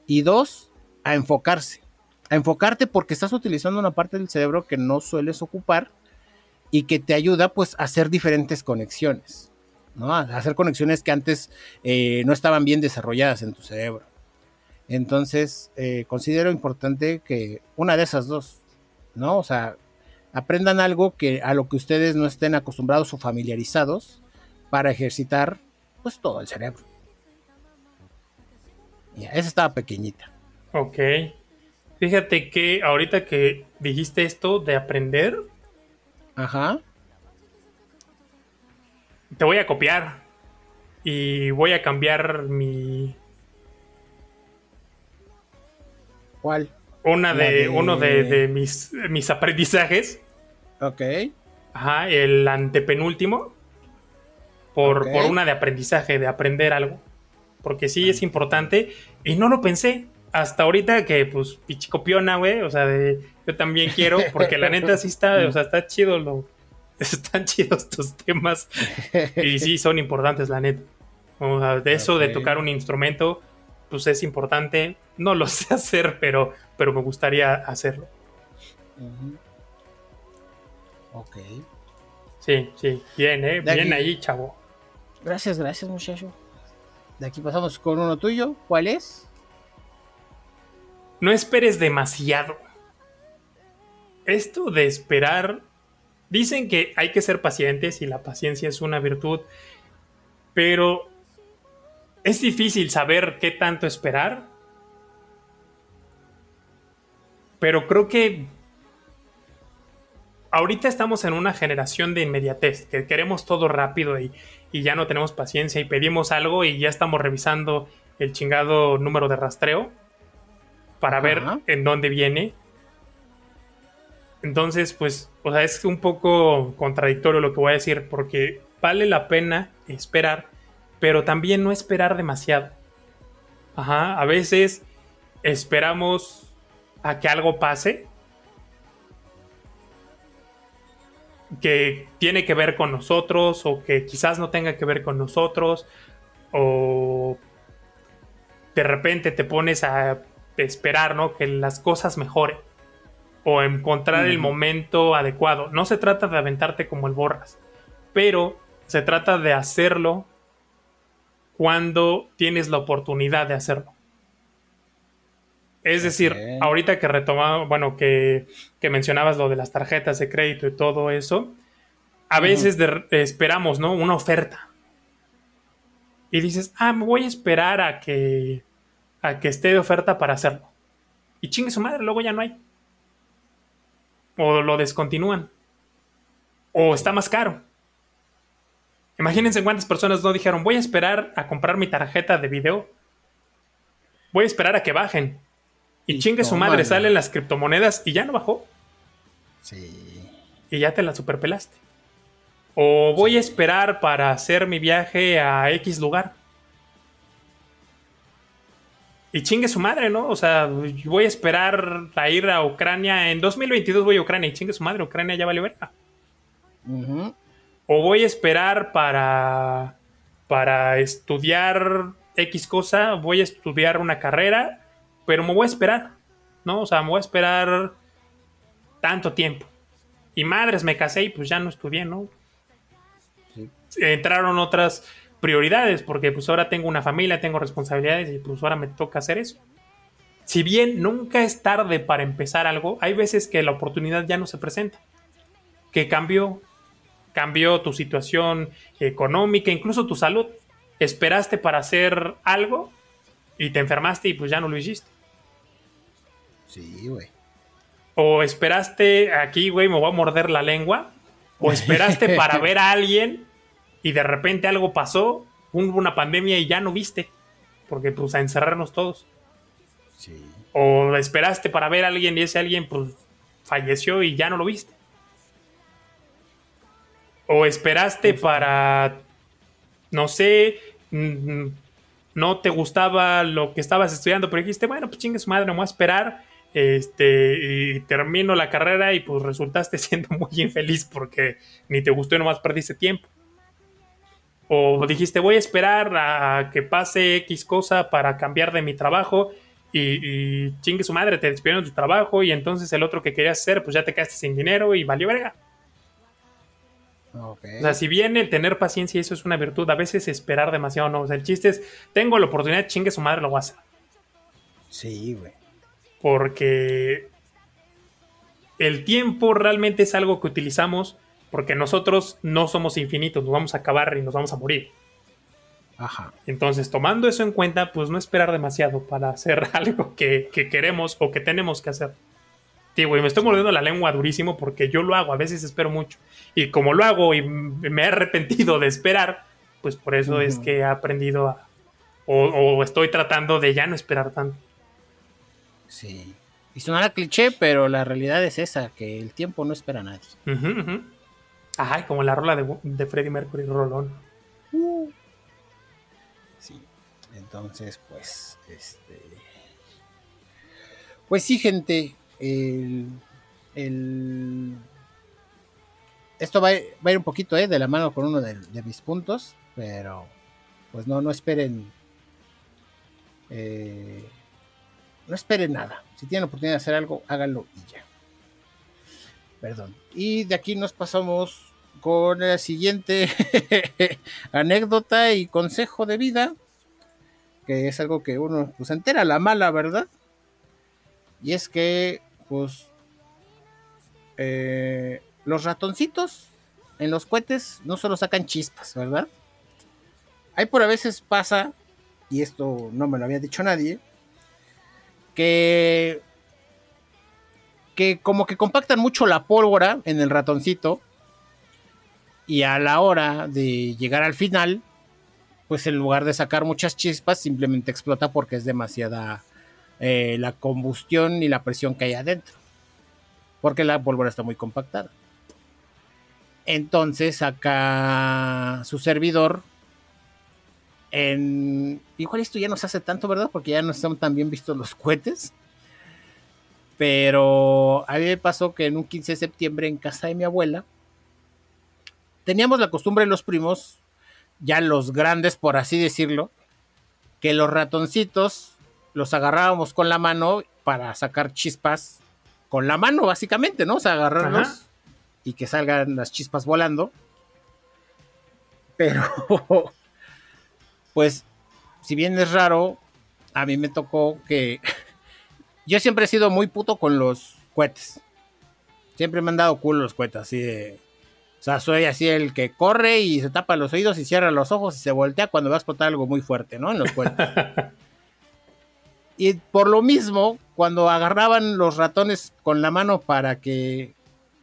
y dos, a enfocarse. A enfocarte porque estás utilizando una parte del cerebro que no sueles ocupar y que te ayuda pues a hacer diferentes conexiones, hacer conexiones que antes eh, no estaban bien desarrolladas en tu cerebro. Entonces, eh, considero importante que una de esas dos, ¿no? O sea, aprendan algo que a lo que ustedes no estén acostumbrados o familiarizados para ejercitar pues todo el cerebro. Ya, esa estaba pequeñita. Ok. Fíjate que ahorita que dijiste esto de aprender, Ajá. Te voy a copiar y voy a cambiar mi ¿Cuál? una de, de- uno de, de mis, mis aprendizajes, Ok. ajá, el antepenúltimo, por, por una de aprendizaje, de aprender algo, porque sí es importante. Y no lo pensé. Hasta ahorita que pues pichicopiona, güey, o sea, de, yo también quiero, porque la neta sí está, o sea, está chido lo, [LAUGHS] están chidos estos temas y sí [LAUGHS] son importantes, la neta. O sea, de eso de tocar un instrumento, pues es importante. No lo [LAUGHS] sé hacer, pero, pero me gustaría hacerlo. Ujú. Ok. Sí, sí. Bien, ¿eh? De Bien aquí- ahí, chavo. Gracias, gracias, muchacho. De aquí pasamos con uno tuyo. ¿Cuál es? No esperes demasiado. Esto de esperar. Dicen que hay que ser pacientes y la paciencia es una virtud, pero es difícil saber qué tanto esperar. Pero creo que ahorita estamos en una generación de inmediatez, que queremos todo rápido y, y ya no tenemos paciencia y pedimos algo y ya estamos revisando el chingado número de rastreo para ver en dónde viene. Entonces, pues, o sea, es un poco contradictorio lo que voy a decir, porque vale la pena esperar, pero también no esperar demasiado. Ajá, a veces esperamos a que algo pase que tiene que ver con nosotros o que quizás no tenga que ver con nosotros o de repente te pones a esperar, ¿no? Que las cosas mejoren o encontrar el momento adecuado. No se trata de aventarte como el borras, pero se trata de hacerlo cuando tienes la oportunidad de hacerlo. Es decir, ahorita que retomaba, bueno, que, que mencionabas lo de las tarjetas de crédito y todo eso, a veces de- esperamos, ¿no? Una oferta. Y dices, ah, me voy a esperar a que, a que esté de oferta para hacerlo. Y chingue su madre, luego ya no hay. O lo descontinúan. O está más caro. Imagínense cuántas personas no dijeron, voy a esperar a comprar mi tarjeta de video. Voy a esperar a que bajen. Y, Y chingue su madre, salen las criptomonedas y ya no bajó. Sí. Y ya te la superpelaste. O voy a esperar para hacer mi viaje a X lugar. Y chingue su madre, ¿no? O sea, voy a esperar a ir a Ucrania. En 2022 voy a Ucrania y chingue su madre, Ucrania ya vale verga. Ujú. O voy a esperar para, para estudiar X cosa, voy a estudiar una carrera, pero me voy a esperar, ¿no? O sea, me voy a esperar tanto tiempo. Y madres, me casé y pues ya no estudié, ¿no? Sí. Entraron otras prioridades, porque pues ahora tengo una familia, tengo responsabilidades y pues ahora me toca hacer eso. Si bien nunca es tarde para empezar algo, hay veces que la oportunidad ya no se presenta. Que cambió, cambió tu situación económica, incluso tu salud. Esperaste para hacer algo y te enfermaste y pues ya no lo hiciste. Sí, güey. O esperaste, aquí, güey, me voy a morder la lengua. O esperaste para [LAUGHS] ver a alguien y de repente algo pasó, hubo una pandemia y ya no viste. Porque pues a encerrarnos todos. Sí. O esperaste para ver a alguien y ese alguien pues falleció y ya no lo viste. O esperaste para, no sé, no te gustaba lo que estabas estudiando, pero dijiste, bueno, pues chingue su madre, me voy a esperar. Este, y termino la carrera y pues resultaste [LAUGHS] siendo muy infeliz porque ni te gustó y nomás perdiste tiempo. O dijiste, voy a esperar a que pase X cosa para cambiar de mi trabajo y, y chingue su madre, te despidieron de tu trabajo y entonces el otro que querías hacer, pues ya te quedaste sin dinero y valió verga. O sea, si bien el tener paciencia, eso es una virtud, a veces esperar demasiado no. O sea, el chiste es, tengo la oportunidad, chingue su madre, lo voy a hacer. Sí, güey. Porque el tiempo realmente es algo que utilizamos porque nosotros no somos infinitos, nos vamos a acabar y nos vamos a morir. Ajá. Entonces, tomando eso en cuenta, pues no esperar demasiado para hacer [LAUGHS] algo que, que queremos o que tenemos que hacer. Sí, güey, me estoy mordiendo la lengua durísimo porque yo lo hago, a veces espero mucho. Y como lo hago y me he arrepentido de esperar, pues por eso es Ujú. que he aprendido a... O, o estoy tratando de ya no esperar tanto. Sí. Y sonará cliché, pero la realidad es esa, que el tiempo no espera a nadie. Ujú, ujú. Ajá, como la rola de, de Freddie Mercury, Rolón. Sí. Entonces, pues, este. Pues sí, gente. El. el- Esto va, va a ir un poquito eh, de la mano con uno de, de mis puntos. Pero. Pues no, no esperen. eh, no esperen nada. Si tienen la oportunidad de hacer algo, háganlo y ya. Perdón. Y de aquí nos pasamos con la siguiente [LAUGHS] anécdota y consejo de vida, que es algo que uno pues entera la mala, ¿verdad? Y es que, pues, eh, los ratoncitos en los cohetes no solo sacan chispas, ¿verdad? Hay por a veces pasa, y esto no me lo había dicho nadie, que que como que compactan mucho la pólvora en el ratoncito y a la hora de llegar al final, pues en lugar de sacar muchas chispas, simplemente explota porque es demasiada eh, la combustión y la presión que hay adentro. Porque la pólvora está muy compactada. Entonces acá su servidor en... Igual esto ya no se hace tanto, ¿verdad? Porque ya no están tan bien vistos los cohetes. Pero a mí me pasó que en un 15 de septiembre en casa de mi abuela, teníamos la costumbre los primos, ya los grandes por así decirlo, que los ratoncitos los agarrábamos con la mano para sacar chispas con la mano, básicamente, ¿no? O sea, agarrarlos y que salgan las chispas volando. Pero, [LAUGHS] pues, si bien es raro, a mí me tocó que yo siempre he sido muy puto con los cohetes. Siempre me han dado culo los cohetes, así de... O sea, soy así el que corre y se tapa los oídos y cierra los ojos y se voltea cuando va a explotar algo muy fuerte, ¿no? En los cohetes. [LAUGHS] y por lo mismo, cuando agarraban los ratones con la mano para que,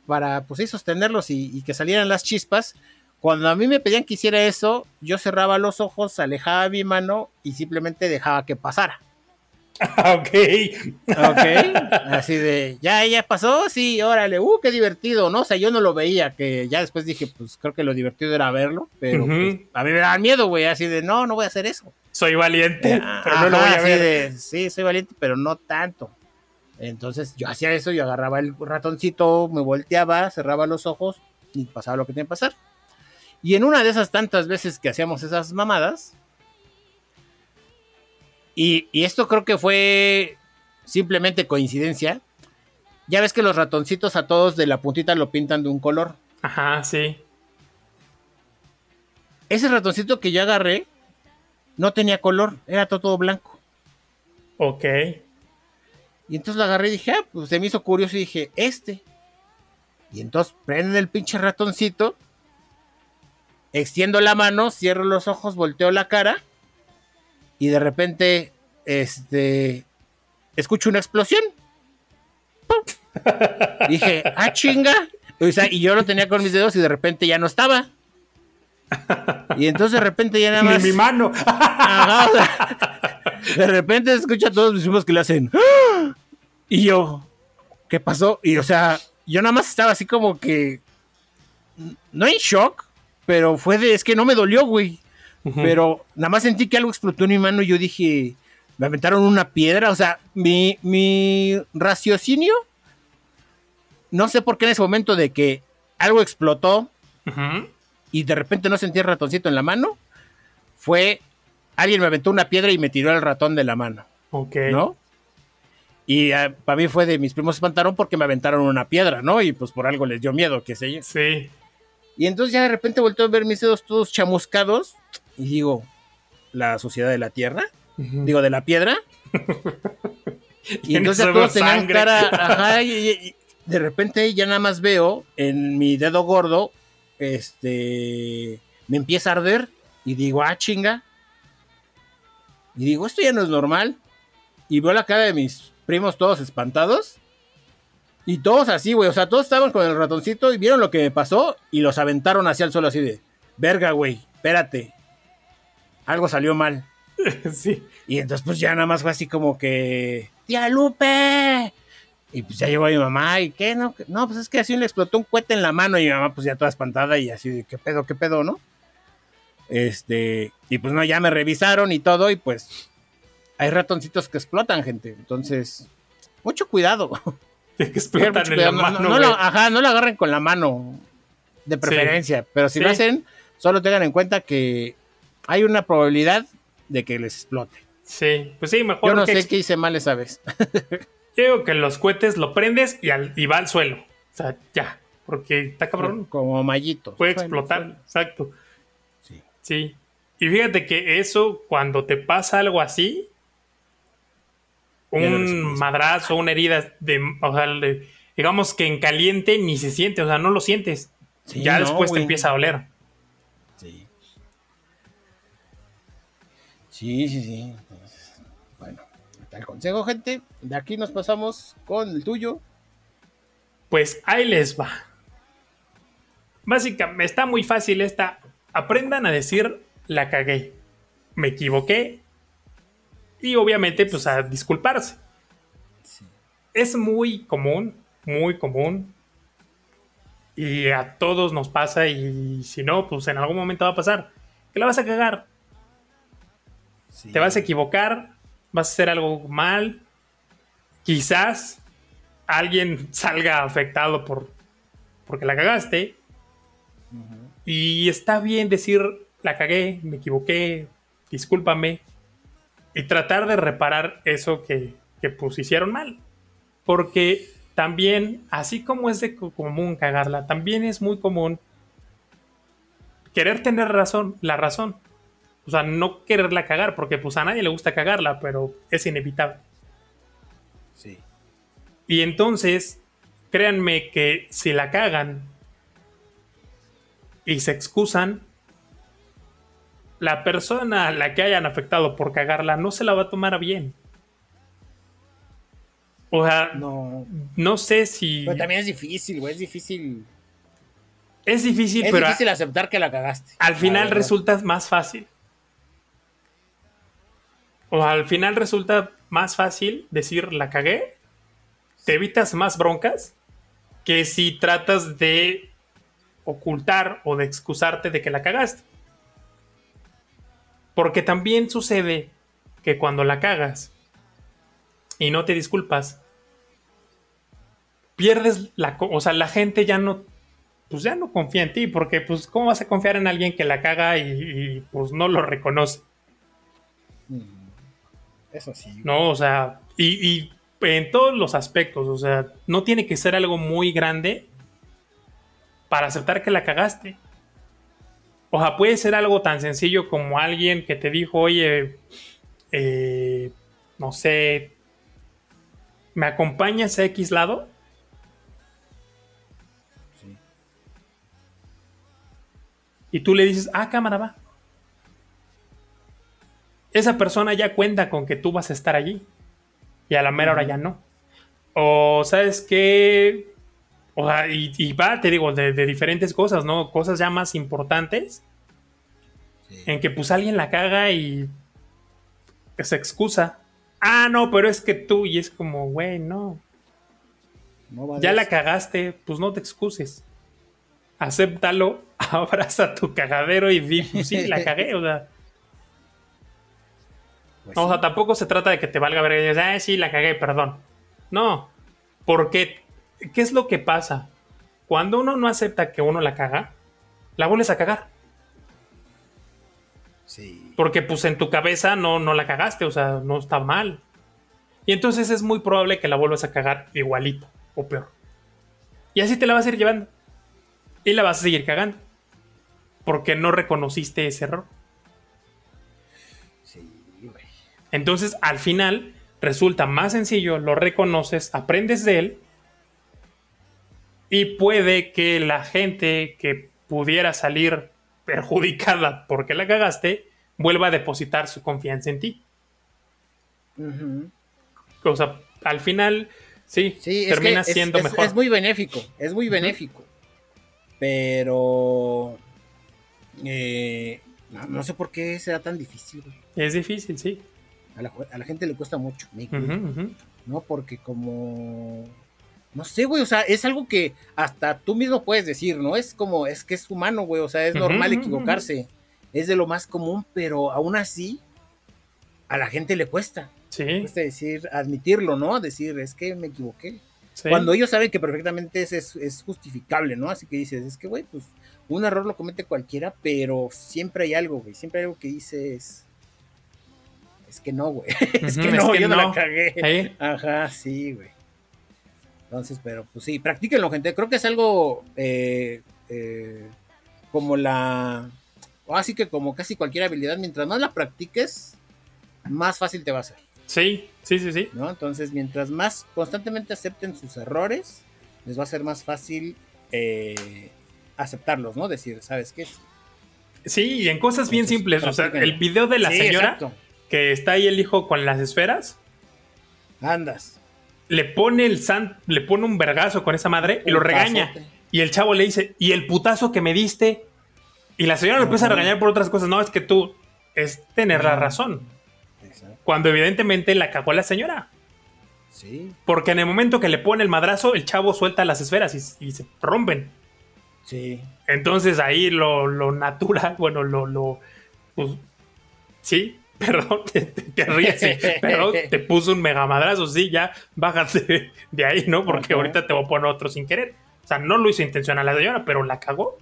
para pues sí, sostenerlos y, y, que salieran las chispas, cuando a mí me pedían que hiciera eso, yo cerraba los ojos, alejaba mi mano y simplemente dejaba que pasara. Ok. Ok. [LAUGHS] Así de, ya, ya pasó, sí, órale, uh, qué divertido, ¿no? O sea, yo no lo veía, que ya después dije, pues creo que lo divertido era verlo, pero pues, a mí me daba miedo, güey, así de, no, no voy a hacer eso. Soy valiente, pero no lo voy a ver. De, sí, soy valiente, pero no tanto. Entonces yo hacía eso, yo agarraba el ratoncito, me volteaba, cerraba los ojos y pasaba lo que tenía que pasar. Y en una de esas tantas veces que hacíamos esas mamadas, y, y, esto creo que fue simplemente coincidencia. Ya ves que los ratoncitos a todos de la puntita lo pintan de un color. Ajá, sí. Ese ratoncito que yo agarré no tenía color, era todo, todo blanco. Ok. Y entonces lo agarré y dije, ah, pues se me hizo curioso y dije, este. Y entonces prenden el pinche ratoncito, extiendo la mano, cierro los ojos, volteo la cara y de repente, este, escucho una explosión. Dije, ah, chinga. O sea, y yo lo tenía con mis dedos y de repente ya no estaba. Y entonces de repente ya nada más. Ni mi mano. Ajá, o sea, de repente escucha a todos mis primos que le hacen. Y yo, ¿qué pasó? Y o sea, yo nada más estaba así como que. No en shock, pero fue de. Es que no me dolió, güey. Uh -huh. Pero nada más sentí que algo explotó en mi mano y yo dije, me aventaron una piedra. O sea, mi, mi raciocinio, no sé por qué en ese momento de que algo explotó uh -huh. y de repente no sentí el ratoncito en la mano, fue alguien me aventó una piedra y me tiró el ratón de la mano. Ok. ¿No? Y uh, para mí fue de mis primos se espantaron porque me aventaron una piedra, ¿no? Y pues por algo les dio miedo, qué sé yo. Sí. Y entonces ya de repente volteo a ver mis dedos todos chamuscados y digo, ¿la sociedad de la tierra? Uh -huh. Digo, ¿de la piedra? [LAUGHS] y entonces todos tenían cara, [LAUGHS] ajá, y, y, de repente ya nada más veo en mi dedo gordo, este, me empieza a arder y digo, ah, chinga. Y digo, esto ya no es normal. Y veo la cara de mis primos todos espantados. Y todos así, güey. O sea, todos estaban con el ratoncito y vieron lo que me pasó y los aventaron hacia el suelo así de, verga, güey, espérate. Algo salió mal. [LAUGHS] sí. Y entonces pues ya nada más fue así como que, tía Lupe. Y pues ya llegó mi mamá y qué, no, no, pues es que así le explotó un cohete en la mano y mi mamá pues ya toda espantada y así de, ¿qué pedo, qué pedo, no? Este, y pues no, ya me revisaron y todo y pues hay ratoncitos que explotan, gente. Entonces, mucho cuidado. [LAUGHS] que explotan en la no, mano. No, no lo, ajá, no lo agarren con la mano de preferencia, sí. pero si sí. lo hacen, solo tengan en cuenta que hay una probabilidad de que les explote. Sí, pues sí, mejor. Yo no sé qué hice mal esa vez. [LAUGHS] Yo digo que los cohetes lo prendes y, al, y, va al suelo. O sea, ya. Porque está cabrón. Como mallito. Puede explotar, suelo. exacto. Sí. Sí. Y fíjate que eso, cuando te pasa algo así, un madrazo, una herida de, o sea, de, digamos que en caliente ni se siente, o sea, no lo sientes. Sí, ya no, después wey. te empieza a doler. Sí, sí, sí. Bueno, el consejo, gente. De aquí nos pasamos con el tuyo. Pues ahí les va. Básicamente, está muy fácil esta. Aprendan a decir la cagué, me equivoqué y obviamente pues a disculparse. Es muy común, muy común y a todos nos pasa y si no, pues en algún momento va a pasar. Que la vas a cagar. Te vas a equivocar, vas a hacer algo mal. Quizás alguien salga afectado por porque la cagaste. Y está bien decir, la cagué, me equivoqué, discúlpame. Y tratar de reparar eso que, que pues hicieron mal. Porque también, así como es de común cagarla, también es muy común querer tener razón, la razón. O sea, no quererla cagar, porque pues a nadie le gusta cagarla, pero es inevitable. Sí. Y entonces, créanme que si la cagan y se excusan, la persona a la que hayan afectado por cagarla no se la va a tomar bien. O sea, no, no sé si. Pero también es difícil, güey. Es difícil. Es difícil, pero. Es difícil aceptar que la cagaste. Al final resulta más fácil. O al final resulta más fácil decir la cagué. Te evitas más broncas que si tratas de ocultar o de excusarte de que la cagaste. Porque también sucede que cuando la cagas y no te disculpas, pierdes la... O sea, la gente ya no... Pues ya no confía en ti, porque pues ¿cómo vas a confiar en alguien que la caga y, pues no lo reconoce? Eso sí. No, o sea, y, y en todos los aspectos, o sea, no tiene que ser algo muy grande para aceptar que la cagaste. O sea, puede ser algo tan sencillo como alguien que te dijo, oye, eh, no sé, ¿me acompañas a X lado? Sí. Y tú le dices, ah, cámara va. Esa persona ya cuenta con que tú vas a estar allí. Y a la mera hora ya no. O sabes qué, o sea, y, va, te digo, de, diferentes cosas, ¿no? Cosas ya más importantes. En que pues alguien la caga y se excusa. Ah, no, pero es que tú, y es como, güey, no. ya la cagaste, pues no te excuses. Acéptalo, [LAUGHS] abraza tu cagadero y di, pues sí, la cagué, o sea. Pues o sea, tampoco se trata de que te valga ver y digas, ah, sí, la cagué, perdón. No, porque ¿qué es lo que pasa? Cuando uno no acepta que uno la caga, la vuelves a cagar. Sí. Porque pues en tu cabeza no, no la cagaste, o sea, no está mal. Y entonces es muy probable que la vuelvas a cagar igualito o peor. Y así te la vas a ir llevando. Y la vas a seguir cagando. Porque no reconociste ese error. Sí. Entonces, al final, resulta más sencillo, lo reconoces, aprendes de él y puede que la gente que pudiera salir perjudicada porque la cagaste vuelva a depositar su confianza en ti. O sea, al final, sí, termina siendo mejor. Es muy benéfico, es muy benéfico. Pero eh, no, sé por qué será tan difícil. Es difícil, sí. A la, gente le cuesta mucho, ¿no? Porque como no sé, güey, o sea, es algo que hasta tú mismo puedes decir, ¿no? Es como, es que es humano, güey, o sea, es normal equivocarse. Es de lo más común, pero aún así, a la gente le cuesta. Sí. Le cuesta decir, admitirlo, ¿no? Decir, es que me equivoqué. Cuando ellos saben que perfectamente es, es, justificable, ¿no? Así que dices, es que, güey, pues un error lo comete cualquiera, pero siempre hay algo, güey. Siempre hay algo que dices. Es que no, güey. [LAUGHS] es que no, yo no, la cagué. Ajá, sí, güey. Entonces, pero pues sí, practíquenlo, gente. Creo que es algo eh, eh, como la. Así que como casi cualquier habilidad, mientras más la practiques, más fácil te va a ser. Sí, sí, sí, sí. ¿no? Entonces, mientras más constantemente acepten sus errores, les va a ser más fácil eh, aceptarlos, ¿no? Decir, ¿sabes qué? Sí, y en cosas bien simples. O sea, el video de la señora que está ahí el hijo con las esferas. Andas le pone el san, le pone un vergazo con esa madre y lo regaña. Y el chavo le dice, ¿y el putazo que me diste? Y la señora lo empieza a regañar por otras cosas. No, es que tú es tener la razón. Cuando evidentemente la cagó la señora. Sí. Porque en el momento que le pone el madrazo, el chavo suelta las esferas y, se rompen. Sí. Entonces ahí lo, lo natural, [LAUGHS] bueno, lo, lo pues, sí, [LAUGHS] perdón, te, te, ríes, pero te [LAUGHS] puso un mega madrazo, sí, ya bájate de ahí, ¿no? Porque ahorita te voy a poner otro sin querer. O sea, no lo hizo intencional la señora, pero la cagó.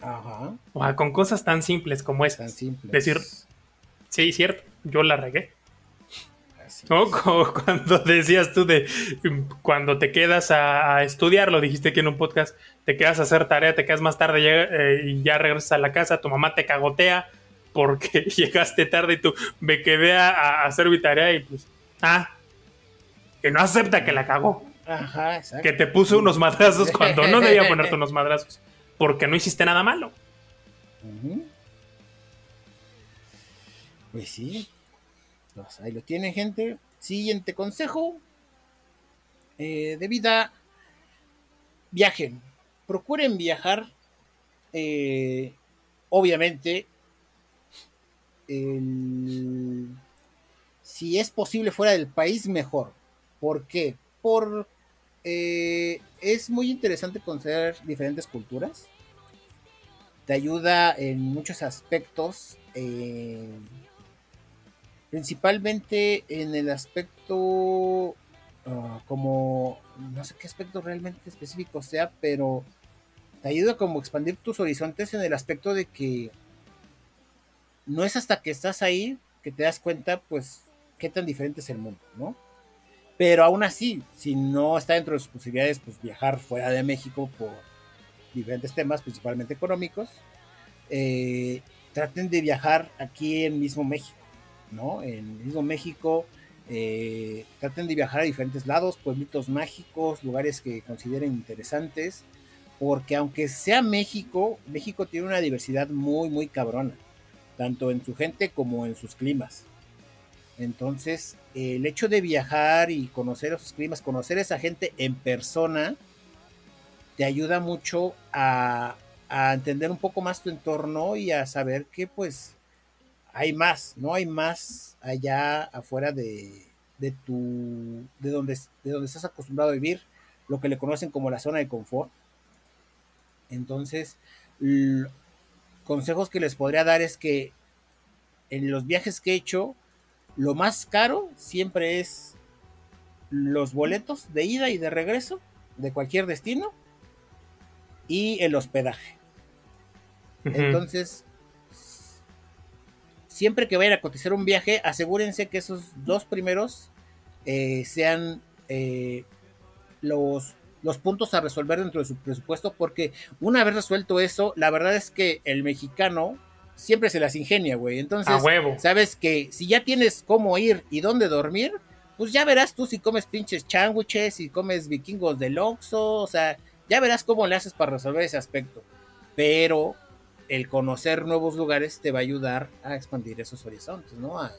Ajá. O sea, con cosas tan simples como esas. Tan simples. Decir, sí, cierto, yo la regué. ¿No? Como cuando decías tú de cuando te quedas a, estudiar, lo dijiste aquí en un podcast, te quedas a hacer tarea, te quedas más tarde eh, y ya regresas a la casa, tu mamá te cagotea porque [LAUGHS] llegaste tarde y tú me quedé a, hacer mi tarea y pues, ah, que no acepta que la cagó. Ajá, exacto. Que te puso unos madrazos cuando no debía [LAUGHS] ponerte unos madrazos, porque no hiciste nada malo. Pues sí. Pues ahí lo tiene, gente. Siguiente consejo eh, de vida. Viajen. Procuren viajar. Eh, obviamente si es posible fuera del país, mejor. ¿Por qué? Por, eh, es muy interesante conocer diferentes culturas. Te ayuda en muchos aspectos, eh, principalmente en el aspecto ah, como, no sé qué aspecto realmente específico sea, pero te ayuda como expandir tus horizontes en el aspecto de que no es hasta que estás ahí que te das cuenta, pues, qué tan diferente es el mundo, ¿no? Pero aún así, si no está dentro de sus posibilidades, pues viajar fuera de México por diferentes temas, principalmente económicos, eh, traten de viajar aquí en mismo México, ¿no? En mismo México, eh, traten de viajar a diferentes lados, pueblitos mágicos, lugares que consideren interesantes, porque aunque sea México, México tiene una diversidad muy, muy cabrona tanto en su gente como en sus climas. Entonces, el hecho de viajar y conocer esos climas, conocer a esa gente en persona, te ayuda mucho a, entender un poco más tu entorno y a saber que pues hay más, ¿no? Hay más allá afuera de, de tu, de donde, de donde estás acostumbrado a vivir, lo que le conocen como la zona de confort. Entonces, consejos que les podría dar es que en los viajes que he hecho, lo más caro siempre es los boletos de ida y de regreso de cualquier destino y el hospedaje. Entonces, siempre que vayan a cotizar un viaje, asegúrense que esos dos primeros eh, sean eh, los los puntos a resolver dentro de su presupuesto, porque una vez resuelto eso, la verdad es que el mexicano siempre se las ingenia, güey. Entonces, sabes que si ya tienes cómo ir y dónde dormir, pues ya verás tú si comes pinches sándwiches, si comes vikingos del Oxxo, o sea, ya verás cómo le haces para resolver ese aspecto. Pero el conocer nuevos lugares te va a ayudar a expandir esos horizontes, ¿no? A,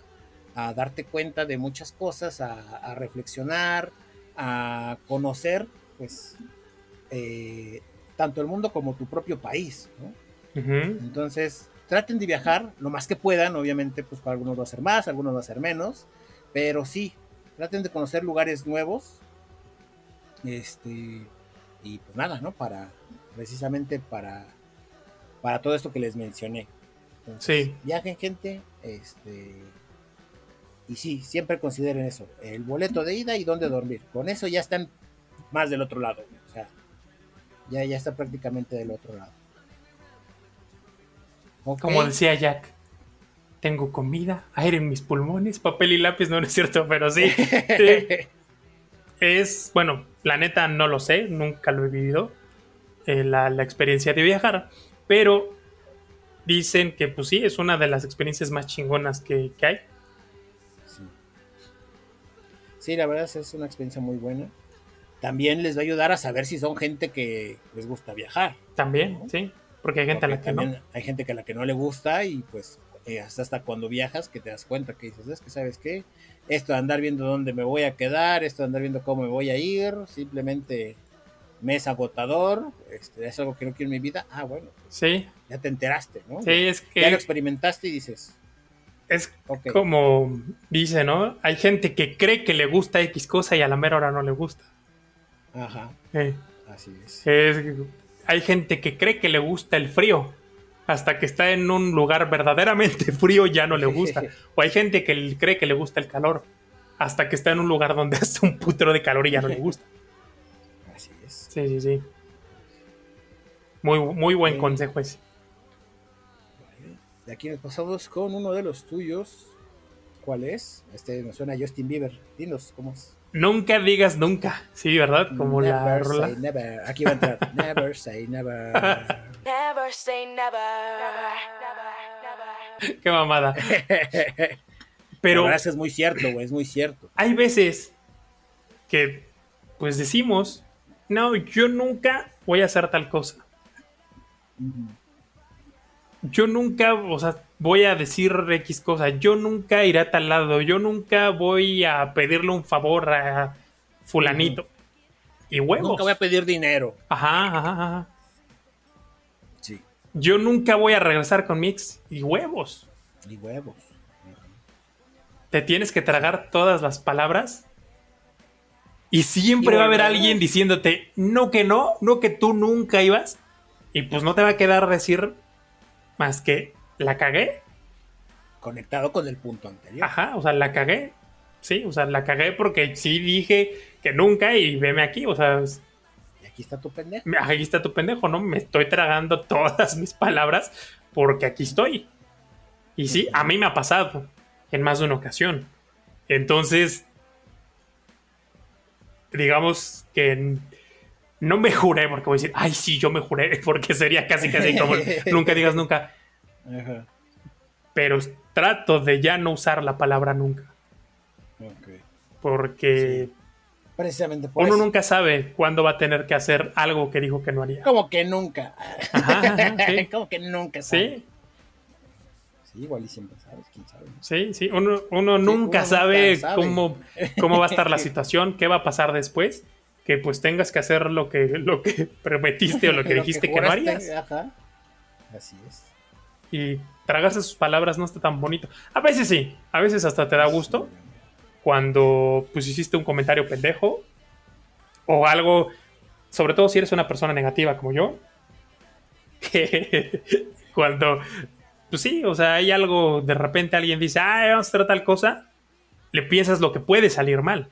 darte cuenta de muchas cosas, a reflexionar, a conocer pues, eh, tanto el mundo como tu propio país, Entonces, traten de viajar lo más que puedan, obviamente, pues para algunos va a ser más, algunos va a ser menos, pero sí, traten de conocer lugares nuevos, este, y pues nada, ¿no? Para, precisamente para, para todo esto que les mencioné. sí. Viajen gente, este, y sí, siempre consideren eso, el boleto de ida y dónde dormir. Con eso ya están más del otro lado. O sea, ya, ya está prácticamente del otro lado. Como decía Jack, tengo comida, aire en mis pulmones, papel y lápiz, [LAUGHS] no, es cierto, pero sí. es, bueno, la neta no lo sé, nunca lo he vivido, eh, la, experiencia de viajar, pero dicen que pues sí, es una de las experiencias más chingonas que, que hay. Sí. sí, la verdad es una experiencia muy buena también les va a ayudar a saber si son gente que les gusta viajar. También, sí, porque hay gente a la que no. Hay gente que a la que no le gusta y pues eh, hasta, hasta cuando viajas que te das cuenta que dices, es que sabes qué, esto de andar viendo dónde me voy a quedar, esto de andar viendo cómo me voy a ir, simplemente me es agotador, este, es algo que no quiero en mi vida, ah, bueno, pues, Sí, ya te enteraste, ¿no? sí, es Ya lo que experimentaste y dices, es como dice, ¿no? Hay gente que cree que le gusta X cosa y a la mera hora no le gusta. Ajá, Eh, así es. es- hay gente que cree que le gusta el frío. Hasta que está en un lugar verdaderamente [LAUGHS] frío ya no le gusta. [LAUGHS] O hay gente que cree que le gusta el calor. Hasta que está en un lugar donde [LAUGHS] hace un putero de calor y ya no le gusta. Así es. Sí, sí, sí. Muy, muy buen consejo ese. Vale. De aquí nos pasamos con uno de los tuyos. ¿Cuál es? Este nos suena a Justin Bieber. Dinos, ¿cómo es? Nunca digas nunca. Sí, ¿verdad? Como la Never rola. say never. Aquí va a entrar. [LAUGHS] never say never. Never say never. Never, Qué mamada. Pero la verdad es que es muy cierto, güey, es muy cierto. hay veces que pues decimos, no, yo nunca voy a hacer tal cosa. Yo nunca, o sea, voy a decir X cosa. Yo nunca iré a tal lado. Yo nunca voy a pedirle un favor a fulanito. Y huevos. Nunca voy a pedir dinero. Ajá, ajá, ajá. Sí. Yo nunca voy a regresar con mi ex. Y huevos. Y huevos. Te tienes que tragar todas las palabras. Y siempre Y va a haber alguien diciéndote, no que no, no que tú nunca ibas. Y pues no te va a quedar decir más que la cagué. Conectado con el punto anterior. Ajá, o sea, la cagué. Sí, o sea, la cagué porque sí dije que nunca y veme aquí. O sea, Y aquí está tu pendejo. aquí está tu pendejo, ¿no? Me estoy tragando [LAUGHS] todas mis palabras porque aquí estoy. Y sí, a mí me ha pasado en más de una ocasión. Entonces, digamos que no me juré porque voy a decir, ay, sí, yo me juré, [LAUGHS] porque sería casi casi como [LAUGHS] nunca digas nunca. Ajá. Pero trato de ya no usar la palabra nunca. Ok. Porque Precisamente por uno eso. nunca sabe cuándo va a tener que hacer algo que dijo que no haría. Como que nunca. Ajá, ajá, sí. [LAUGHS] Como que nunca. sabe. Sí, Sí, igual y siempre sabes, quién sabe. sí, sí. Uno, uno Sí, nunca uno sabe, nunca sabe. Cómo, cómo va a estar la [LAUGHS] situación, qué va a pasar después. Que pues tengas que hacer lo que, lo que [LAUGHS] prometiste o lo que Lo dijiste que, no juraste, harías. Ajá. Así es. Y tragarse sus palabras no está tan bonito. A veces sí, a veces hasta te da gusto cuando pues hiciste un comentario pendejo o algo, sobre todo si eres una persona negativa como yo, [LAUGHS] que cuando, pues sí, o sea, hay algo, de repente alguien dice, ah, vamos a hacer tal cosa, le piensas lo que puede salir mal.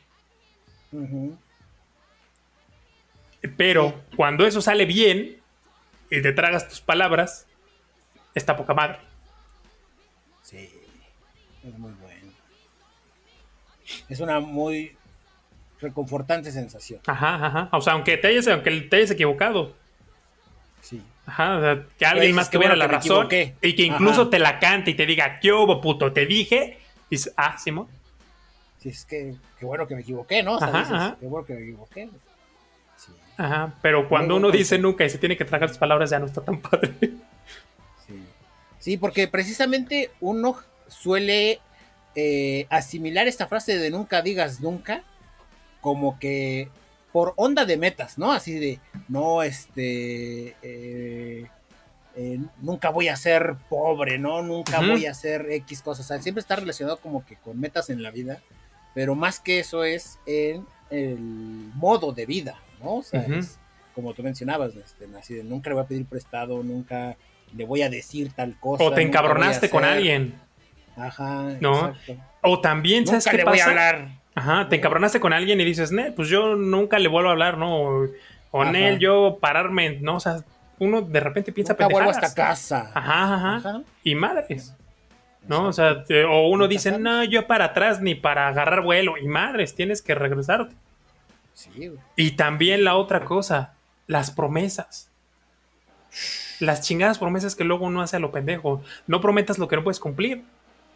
Ujú. Pero cuando eso sale bien y te tragas tus palabras, está poca madre. Sí. Es muy bueno. Es una muy reconfortante sensación. Ajá, ajá. O sea, aunque te hayas, aunque te hayas equivocado, Sí. Ajá, o sea, que alguien más tuviera bueno la razón equivoqué. y que incluso Ajá. te la cante y te diga, ¿qué hubo, puto? Te dije. Y dices, ah, Simón. Sí, es que qué bueno que me equivoqué, ¿no? O sea, Ajá, dices, ajá. Qué bueno que me equivoqué. Sí, Ajá, pero cuando Muy uno dice nunca y se tiene que tragar sus palabras, ya no está tan padre. Sí. Porque precisamente uno suele eh, asimilar esta frase de nunca digas nunca como que por onda de metas, ¿no? Así de, no, este, eh, eh, nunca voy a ser pobre, ¿no? Nunca voy a hacer X cosas. O sea, siempre está relacionado como que con metas en la vida, pero más que eso es en el modo de vida, ¿no? O sea, es como tú mencionabas, este, así de nunca le voy a pedir prestado, nunca le voy a decir tal cosa. O te encabronaste con alguien. Ajá, No. exacto. O también, ¿sabes Nunca qué le voy a pasa? hablar. Ajá, te encabronaste con alguien y dices, Nel, pues yo nunca le vuelvo a hablar, ¿no? O. Nel, yo pararme, ¿no? O sea, uno de repente piensa Nunca vuelvo a pendejadas. esta casa. Ajá, ajá, Ajá. Y madres. ¿No? O sea, te- o uno dice, sabes. no, yo para atrás ni para agarrar vuelo. Y madres, tienes que regresarte. Sí. Y también la otra cosa, las promesas. Las chingadas promesas que luego uno hace a lo pendejo. No prometas lo que no puedes cumplir.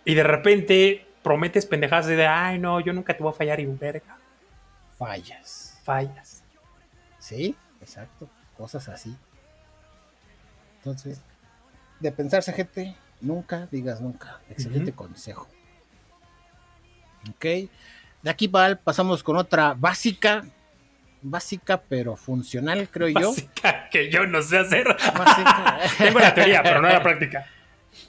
Y de repente prometes pendejadas de, ay, no, yo nunca te voy a fallar y verga, fallas. fallas. Sí, exacto. Cosas así. Entonces, de pensarse, gente, Nunca digas nunca. Excelente consejo. Ok. De aquí Val, pasamos con otra básica. Básica pero funcional, creo yo. Básica que yo no sé hacer. [LAUGHS] Tengo la teoría, pero no la práctica.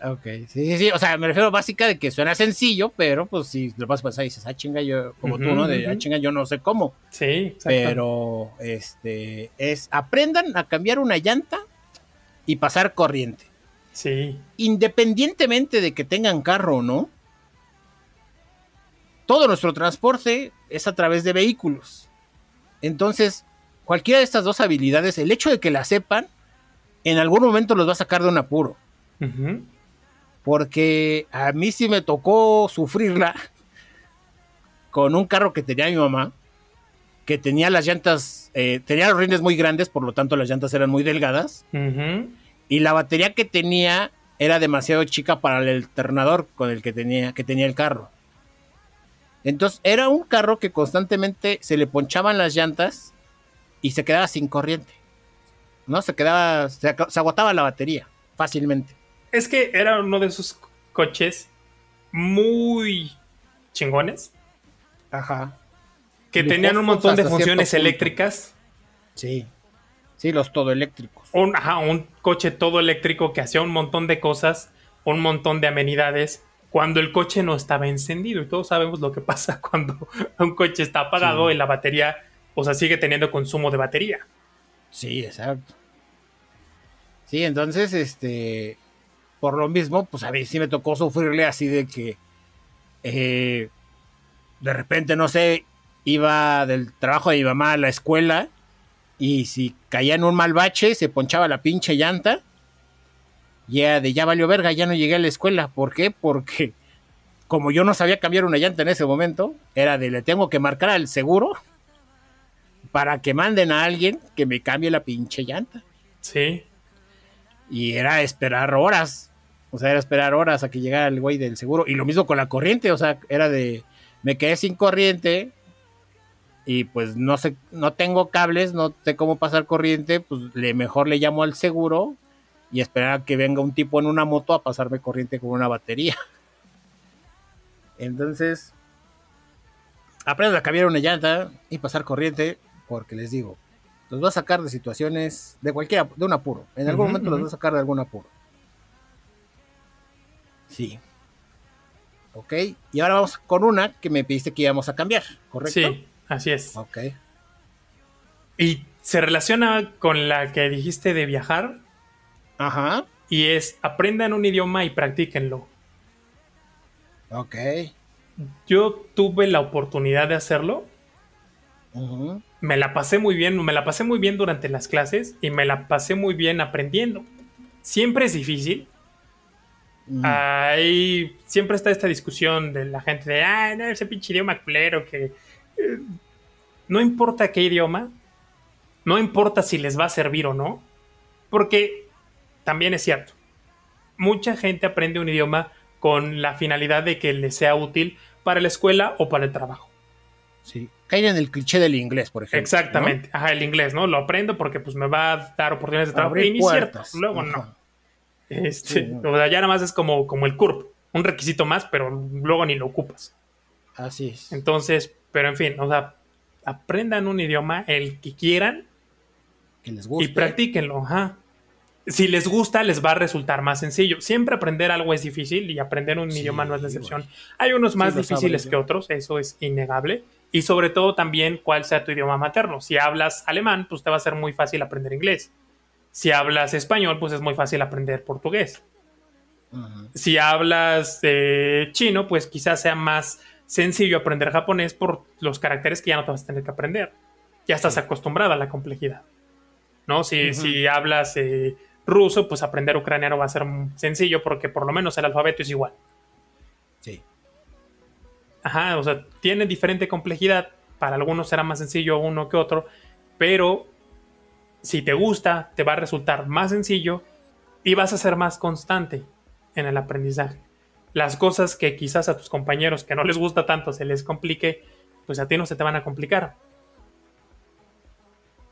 Ok, sí, sí, sí, o sea, me refiero a básica de que suena sencillo, pero pues si lo vas a pensar y dices, ah, chinga, yo, como tú, ¿no? De, ah, chinga, yo no sé cómo. Sí, exacto. Pero, este, es, aprendan a cambiar una llanta y pasar corriente. Sí. Independientemente de que tengan carro o no, todo nuestro transporte es a través de vehículos. Entonces, cualquiera de estas dos habilidades, el hecho de que la sepan, en algún momento los va a sacar de un apuro. Porque a mí sí me tocó sufrirla [LAUGHS] con un carro que tenía mi mamá, que tenía las llantas, eh, tenía los rines muy grandes, por lo tanto las llantas eran muy delgadas, y la batería que tenía era demasiado chica para el alternador con el que tenía, que tenía el carro. Entonces era un carro que constantemente se le ponchaban las llantas y se quedaba sin corriente. ¿No? Se quedaba, se, agotaba la batería fácilmente. Es que era uno de esos coches muy chingones Ajá. que tenían un montón de funciones eléctricas. Sí. Sí, los todo eléctricos. Un, ajá, un coche todo eléctrico que hacía un montón de cosas, un montón de amenidades, cuando el coche no estaba encendido. Y todos sabemos lo que [LAUGHS] pasa cuando un coche está apagado Sí. y la batería, o sea, sigue teniendo consumo de batería. Sí, exacto. Sí, entonces, este, por lo mismo, pues a mí sí me tocó sufrirle así de que eh, de repente, no sé, iba del trabajo de mi mamá a la escuela y si caía en un mal bache, se ponchaba la pinche llanta. Y era de ya valió verga, ya no llegué a la escuela. ¿Por qué? Porque como yo no sabía cambiar una llanta en ese momento, era de le tengo que marcar al seguro para que manden a alguien que me cambie la pinche llanta. Sí. Y era esperar horas. O sea, era esperar horas a que llegara el güey del seguro. Y lo mismo con la corriente. O sea, era de. Me quedé sin corriente. Y pues no sé, no tengo cables, no sé cómo pasar corriente. Pues le, mejor le llamo al seguro. Y esperar a que venga un tipo en una moto a pasarme corriente con una batería. Entonces. Aprendo a cambiar una llanta y pasar corriente. Porque les digo, los va a sacar de situaciones de cualquier de un apuro. En algún momento los va a sacar de algún apuro. Sí. Ok. Y ahora vamos con una que me pediste que íbamos a cambiar, ¿correcto? Sí, así es. Ok. Y se relaciona con la que dijiste de viajar Ajá. y es aprendan un idioma y practíquenlo. Ok. Yo tuve la oportunidad de hacerlo. Me la pasé muy bien, me la pasé muy bien durante las clases y me la pasé muy bien aprendiendo. Siempre es difícil. Ujú. Ahí siempre está esta discusión de la gente de, ah, no, ese pinche idioma culero que... eh, no importa qué idioma, no importa si les va a servir o no, porque también es cierto, mucha gente aprende un idioma con la finalidad de que les sea útil para la escuela o para el trabajo. Sí. Caen en el cliché del inglés, por ejemplo. Exactamente, ajá, el inglés, ¿no? Lo aprendo porque pues me va a dar oportunidades de trabajo. Y ni cierto, luego Ajá. no. Este, Sí, no. O sea, ya nada más es como, como el CURP, un requisito más, pero luego ni lo ocupas. Así es. Entonces, pero en fin, o sea, aprendan un idioma, el que quieran, Que les y guste. practíquenlo. Ajá. Si les gusta, les va a resultar más sencillo. Siempre aprender algo es difícil y aprender un Sí, idioma no es la excepción. Hay unos más Sí, difíciles que otros, eso es innegable. Y sobre todo también cuál sea tu idioma materno. Si hablas alemán, pues te va a ser muy fácil aprender inglés. Si hablas español, pues es muy fácil aprender portugués. Si hablas eh, chino, pues quizás sea más sencillo aprender japonés por los caracteres que ya no te vas a tener que aprender. Ya estás acostumbrada a la complejidad. ¿No? Si, si hablas eh, ruso, pues aprender ucraniano va a ser sencillo porque por lo menos el alfabeto es igual. Sí. Ajá, o sea, tiene diferente complejidad. Para algunos será más sencillo uno que otro, pero si te gusta, te va a resultar más sencillo y vas a ser más constante en el aprendizaje. Las cosas que quizás a tus compañeros que no les gusta tanto se les complique, pues a ti no se te van a complicar.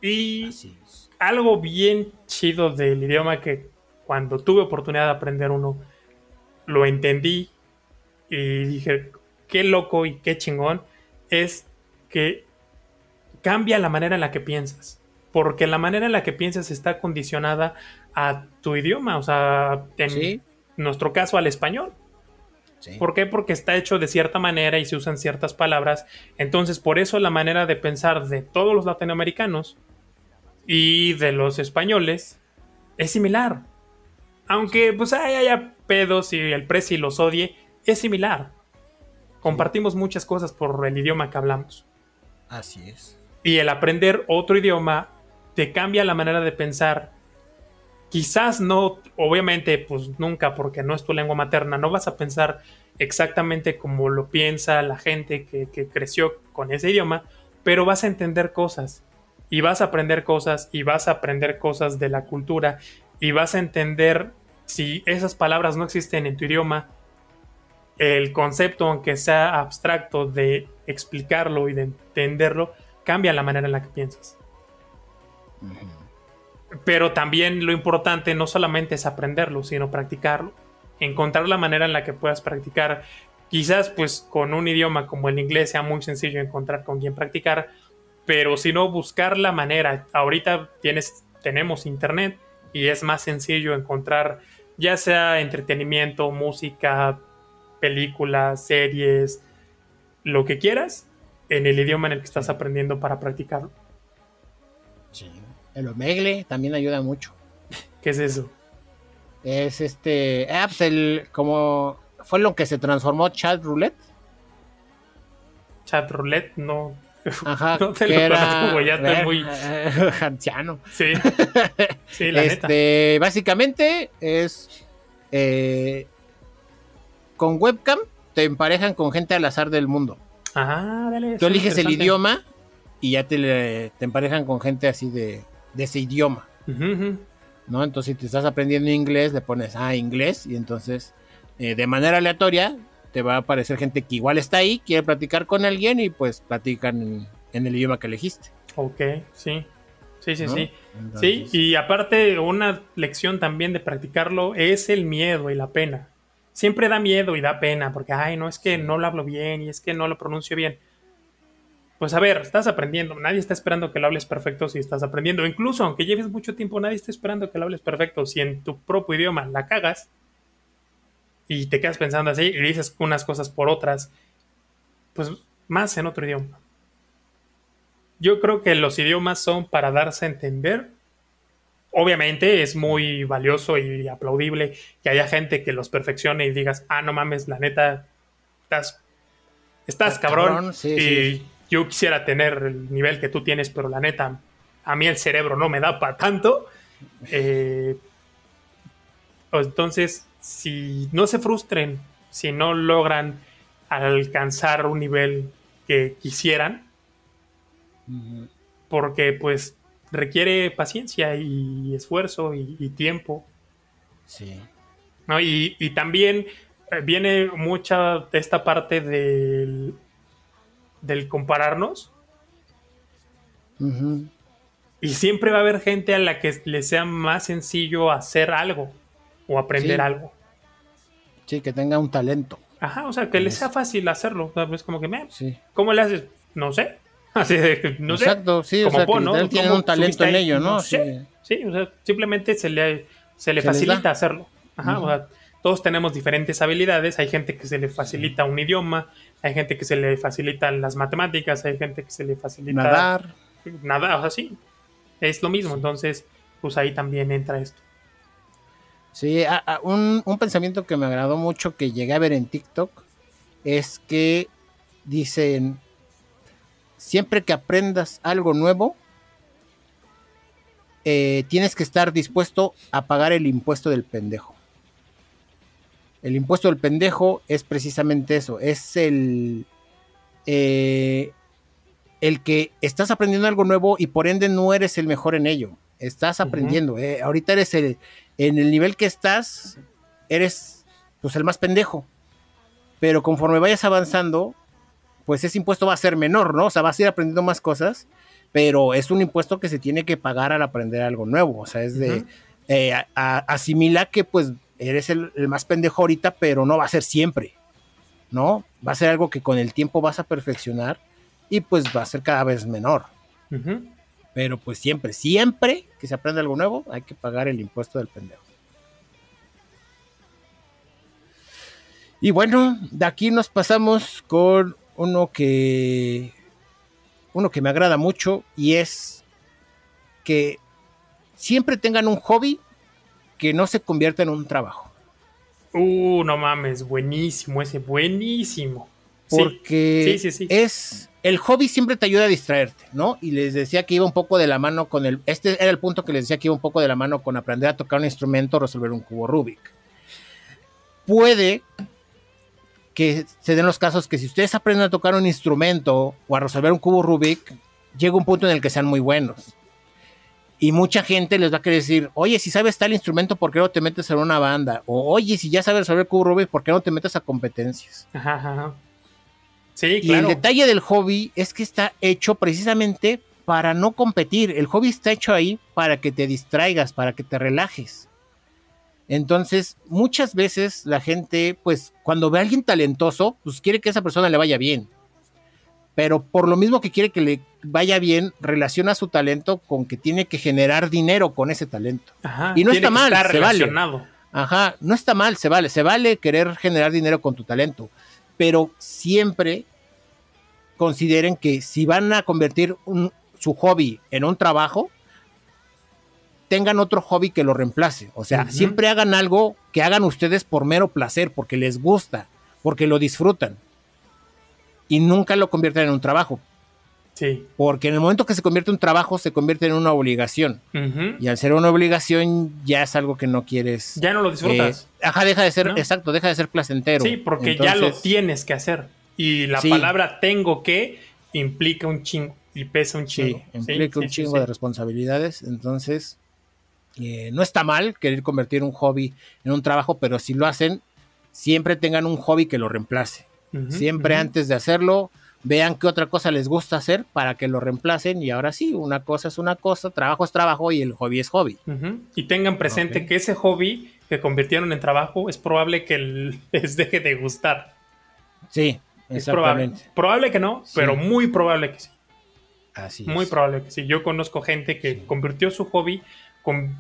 Y. algo bien chido del idioma que cuando tuve oportunidad de aprender uno, lo entendí y dije, qué loco y qué chingón, es que cambia la manera en la que piensas. Porque la manera en la que piensas está condicionada a tu idioma, o sea, en Sí. nuestro caso al español. Sí. ¿Por qué? Porque está hecho de cierta manera y se usan ciertas palabras. Entonces, por eso la manera de pensar de todos los latinoamericanos y de los españoles es similar. Aunque pues hay- haya pedos y el presi los odie, es similar. Compartimos muchas cosas por el idioma que hablamos. Así es. Y el aprender otro idioma te cambia la manera de pensar. Quizás no, obviamente, pues nunca, porque no es tu lengua materna, no vas a pensar exactamente como lo piensa la gente que, que creció con ese idioma, pero vas a entender cosas y vas a aprender cosas y vas a aprender cosas de la cultura y vas a entender si esas palabras no existen en tu idioma, el concepto, aunque sea abstracto, de explicarlo y de entenderlo, cambia la manera en la que piensas. Pero también lo importante no solamente es aprenderlo, sino practicarlo. Encontrar la manera en la que puedas practicar. Quizás pues con un idioma como el inglés sea muy sencillo encontrar con quién practicar, pero si no buscar la manera. Ahorita tienes, tenemos internet y es más sencillo encontrar ya sea entretenimiento, música, películas, series, lo que quieras, en el idioma en el que estás aprendiendo para practicarlo. Sí. El omegle también ayuda mucho. ¿Qué es eso? Es este. Ah, pues el. Como. Fue lo que se transformó Chat Roulette. Chat roulette, no. Ajá. [LAUGHS] No te que lo era- conozco, ya estoy muy- eh, [LAUGHS] anciano. Sí. [LAUGHS] Sí, la neta. Este, básicamente es eh, con webcam te emparejan con gente al azar del mundo. Ah, dale. Tú eliges el idioma y ya te, le- te emparejan con gente así de, de ese idioma. ¿no? Entonces, si te estás aprendiendo inglés, le pones ah, inglés y entonces eh, de manera aleatoria te va a aparecer gente que igual está ahí, quiere platicar con alguien y pues platican en, en el idioma que elegiste. Ok, sí. Sí, sí, ¿no? sí. Entonces, Sí, y aparte, una lección también de practicarlo es el miedo y la pena. Siempre da miedo y da pena, porque, ay, no es que no lo hablo bien y es que no lo pronuncio bien. Pues a ver, estás aprendiendo. Nadie está esperando que lo hables perfecto si estás aprendiendo. Incluso aunque lleves mucho tiempo, nadie está esperando que lo hables perfecto. Si en tu propio idioma la cagas y te quedas pensando así y dices unas cosas por otras, pues más en otro idioma. Yo creo que los idiomas son para darse a entender. Obviamente es muy valioso y aplaudible que haya gente que los perfeccione y digas, ah, no mames, la neta, estás, estás cabrón. cabrón, sí, y sí. yo quisiera tener el nivel que tú tienes, pero la neta, a mí el cerebro no me da para tanto. Eh, entonces, si no se frustren, si no logran alcanzar un nivel que quisieran, porque pues requiere paciencia y esfuerzo y, y tiempo, sí. ¿no? Y, y también eh, viene mucha de esta parte del, del compararnos. Y siempre va a haber gente a la que le sea más sencillo hacer algo o aprender Sí. algo. Sí, que tenga un talento. Ajá, o sea, que le sea fácil hacerlo. o sea, Es como que, "Meh, Sí. ¿cómo le haces? No sé. [LAUGHS] Así de, no sé. Exacto, sí, o Como sea, que ¿no? ¿Cómo un talento en ello, ¿no? No Sí. sé. Sí, o sea, simplemente se le, se le Se facilita hacerlo. Ajá, o sea, todos tenemos diferentes habilidades. Hay gente que se le facilita un idioma, hay gente que se le facilitan las matemáticas, hay gente que se le facilita Nadar. nada, o sea, sí, es lo mismo. Entonces, pues ahí también entra esto. Sí, un, un pensamiento que me agradó mucho que llegué a ver en TikTok es que dicen, siempre que aprendas algo nuevo, eh, tienes que estar dispuesto a pagar el impuesto del pendejo. El impuesto del pendejo es precisamente eso, es el, eh, el que estás aprendiendo algo nuevo y por ende no eres el mejor en ello. Estás aprendiendo. eh, Ahorita eres el, en el nivel que estás, eres pues el más pendejo. Pero conforme vayas avanzando, pues ese impuesto va a ser menor, ¿no? O sea, vas a ir aprendiendo más cosas, pero es un impuesto que se tiene que pagar al aprender algo nuevo. O sea, es de Ujú. eh, a- a- asimilar que pues eres el, el más pendejo ahorita, pero no va a ser siempre, ¿no? Va a ser algo que con el tiempo vas a perfeccionar y pues va a ser cada vez menor. Ujú. Pero pues siempre, siempre que se aprende algo nuevo, hay que pagar el impuesto del pendejo. Y bueno, de aquí nos pasamos con uno que uno que me agrada mucho y es que siempre tengan un hobby que no se convierta en un trabajo. Uh, no mames, buenísimo ese, buenísimo. Porque Sí, sí, sí. es el hobby siempre te ayuda a distraerte, ¿no? Y les decía que iba un poco de la mano con el este era el punto que les decía que iba un poco de la mano con aprender a tocar un instrumento, resolver un cubo Rubik. Puede que se den los casos que si ustedes aprenden a tocar un instrumento o a resolver un cubo Rubik, llega un punto en el que sean muy buenos. Y mucha gente les va a querer decir, oye, si sabes tal instrumento, ¿por qué no te metes en una banda? O oye, si ya sabes resolver cubo Rubik, ¿por qué no te metes a competencias? Ajá, ajá, Y el detalle del hobby es que está hecho precisamente para no competir. El hobby está hecho ahí para que te distraigas, para que te relajes. Entonces, muchas veces la gente, pues, cuando ve a alguien talentoso, pues quiere que esa persona le vaya bien. Pero por lo mismo que quiere que le vaya bien, relaciona su talento con que tiene que generar dinero con ese talento. Ajá, y no está mal, se vale. Ajá, no está mal, se vale, se vale querer generar dinero con tu talento, pero siempre consideren que si van a convertir un- su hobby en un trabajo, tengan otro hobby que lo reemplace. O sea, siempre hagan algo que hagan ustedes por mero placer, porque les gusta, porque lo disfrutan. Y nunca lo conviertan en un trabajo, Sí. porque en el momento que se convierte en un trabajo, se convierte en una obligación. Y al ser una obligación, ya es algo que no quieres Ya no lo disfrutas. eh, ajá, deja de ser, ¿No? exacto, deja de ser placentero. sí, porque ya lo tienes que hacer. Y la Sí. palabra tengo que implica un chingo y pesa un Sí, chingo. implica un sí, sí, chingo sí. de responsabilidades. Entonces, eh, no está mal querer convertir un hobby en un trabajo, pero si lo hacen, siempre tengan un hobby que lo reemplace. Siempre antes de hacerlo, vean qué otra cosa les gusta hacer para que lo reemplacen. Y ahora sí, una cosa es una cosa, trabajo es trabajo y el hobby es hobby. Y tengan presente que ese hobby que convirtieron en trabajo es probable que [LAUGHS] les deje de gustar. Sí, Es probable. Probable que no, Sí. pero muy probable que sí. Así Muy es. probable que sí. Yo conozco gente que Sí. convirtió su hobby con...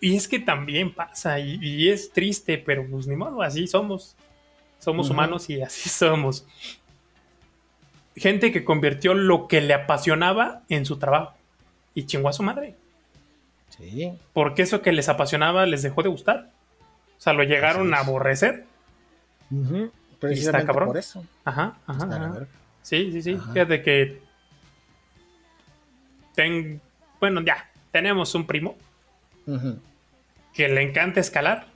Y es que también pasa y, y es triste, pero pues ni modo, así somos. Somos humanos y así [LAUGHS] somos. Gente que convirtió lo que le apasionaba en su trabajo y chingó a su madre. Sí, Porque eso que les apasionaba les dejó de gustar. O sea, lo llegaron a aborrecer. Ujú, precisamente cabrón. por eso. Ajá, ajá. Está ajá. Sí, sí, sí. Ajá. Fíjate que. Ten... Bueno, ya. Tenemos un primo Ujú, que le encanta escalar.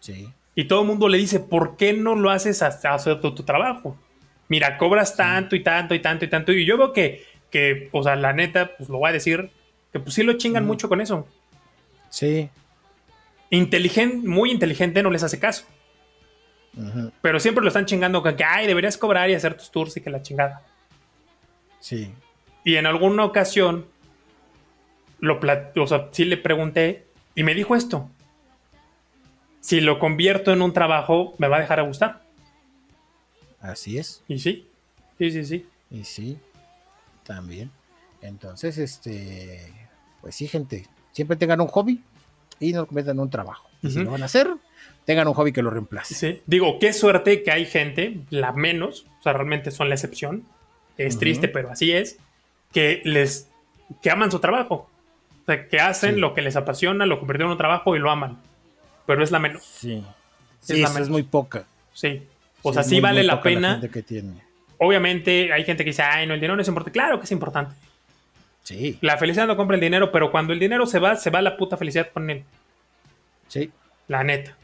Sí. Y todo el mundo le dice, ¿por qué no lo haces hasta hacer tu, tu trabajo? Mira, cobras tanto y tanto y tanto y tanto. Y yo veo que, que, o sea, la neta, pues lo voy a decir, que pues sí lo chingan mucho con eso. Sí. Inteligente, muy inteligente no les hace caso. Pero siempre lo están chingando con que, ay, deberías cobrar y hacer tus tours y que la chingada. Sí. Y en alguna ocasión, lo o sea, sí le pregunté y me dijo esto. Si lo convierto en un trabajo, me va a dejar a gustar. Así es. Y sí, sí, sí, sí. Y sí, también. Entonces, este, pues sí, gente, siempre tengan un hobby y no lo conviertan en un trabajo. Y si lo van a hacer, tengan un hobby que lo reemplace. Sí. Digo, qué suerte que hay gente, la menos, o sea, realmente son la excepción. Es triste, pero así es, que les, que aman su trabajo. O sea, que hacen Sí. lo que les apasiona, lo convirtieron en un trabajo y lo aman. Pero es la menos, Sí. Es Sí, la esa menos. es muy poca. sí. O sea, sí vale la pena. gente que tiene. Obviamente hay gente que dice, ay, no, el dinero no es importante. Claro que es importante. Sí, La felicidad no compra el dinero, pero cuando el dinero se va, se va la puta felicidad con él. sí, La neta.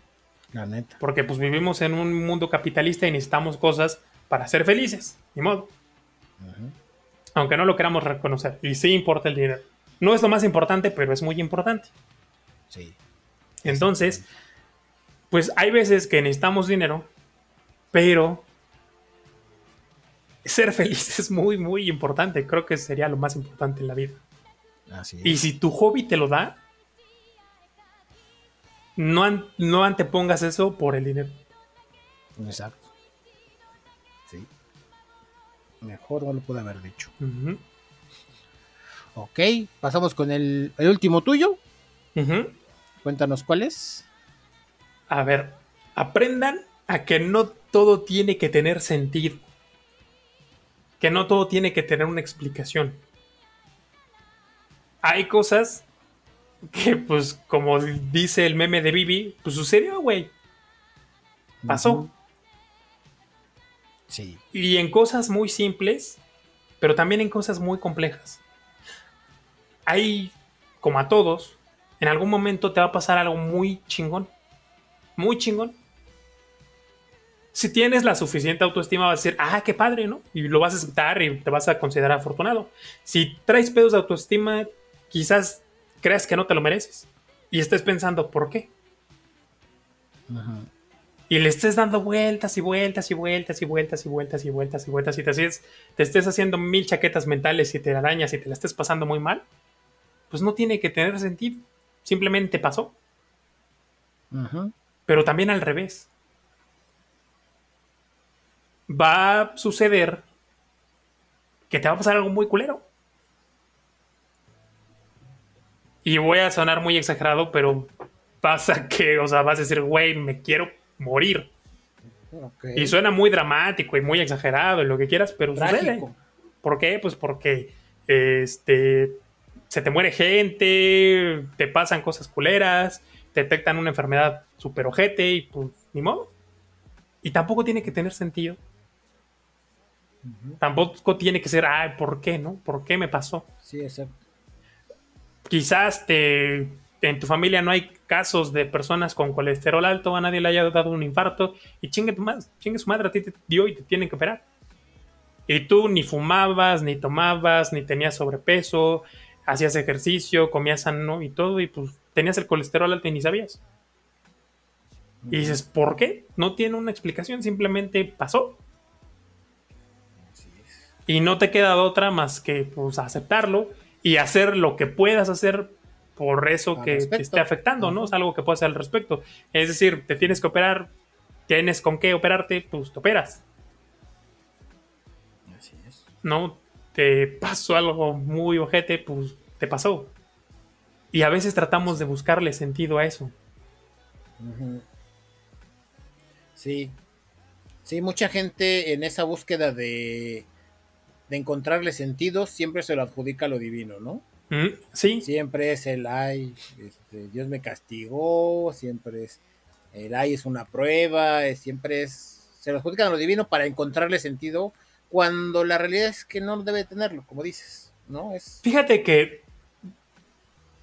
la neta. Porque pues vivimos en un mundo capitalista y necesitamos cosas para ser felices. Ni modo. Aunque no lo queramos reconocer. Y sí importa el dinero. No es lo más importante, pero es muy importante. Sí. Entonces, pues hay veces que necesitamos dinero, pero ser feliz [LAUGHS] es muy, muy importante. Creo que sería lo más importante en la vida. Así Y si tu hobby te lo da, No, an- no antepongas eso por el dinero. Exacto. Sí. Mejor no lo pude haber dicho. Ok, pasamos con el, el último tuyo. Cuéntanos cuál es. A ver, aprendan a que no todo tiene que tener sentido. Que no todo tiene que tener una explicación. Hay cosas que, pues, como dice el meme de Bibi, pues sucedió, güey. Pasó. Sí. Y en cosas muy simples, pero también en cosas muy complejas. Hay, como a todos, en algún momento te va a pasar algo muy chingón. Muy chingón. Si tienes la suficiente autoestima, vas a decir, ah, qué padre, ¿no? Y lo vas a aceptar y te vas a considerar afortunado. Si traes pedos de autoestima, quizás creas que no te lo mereces. Y estés pensando, ¿por qué? Ujú. y le estés dando vueltas y vueltas y vueltas y vueltas y vueltas y vueltas y vueltas y te, haces- te estés haciendo mil chaquetas mentales y te arañas y te la estés pasando muy mal, pues no tiene que tener sentido. Simplemente pasó. Pero también al revés. Va a suceder que te va a pasar algo muy culero. Y voy a sonar muy exagerado, pero pasa [LAUGHS] que, o sea, vas a decir, güey, me quiero morir. Y suena muy dramático y muy exagerado y lo que quieras, pero sucede. Trágico. ¿Por qué? Pues porque este, se te muere gente, te pasan cosas culeras, te detectan una enfermedad super ojete y pues ni modo. Y tampoco tiene que tener sentido. Tampoco tiene que ser, ay, ¿por qué, no? ¿Por qué me pasó? Sí, exacto. Quizás te, en tu familia no hay casos de personas con colesterol alto, a nadie le haya dado un infarto y chingue, tu ma- chingue su madre, a ti te dio y te tienen que operar. Y tú ni fumabas, ni tomabas, ni tenías sobrepeso, hacías ejercicio, comías sano y todo, y pues tenías el colesterol alto y ni sabías. Y dices, ¿por qué? No tiene una explicación, simplemente pasó. Y no te queda de otra más que pues aceptarlo y hacer lo que puedas hacer por eso Al que te esté afectando, ¿no? Es algo que puedes hacer al respecto. Es decir, te tienes que operar, tienes con qué operarte, pues te operas, Así es. ¿no? Te pasó algo muy ojete, pues te pasó. Y a veces tratamos de buscarle sentido a eso. Sí. Sí, mucha gente en esa búsqueda de, de encontrarle sentido siempre se lo adjudica a lo divino, ¿no? Mm, Sí, Siempre es el ay, este, Dios me castigó, siempre es el ay es una prueba, es- siempre es, se lo adjudican a lo divino para encontrarle sentido cuando la realidad es que no debe tenerlo, como dices, ¿no? Es, fíjate que,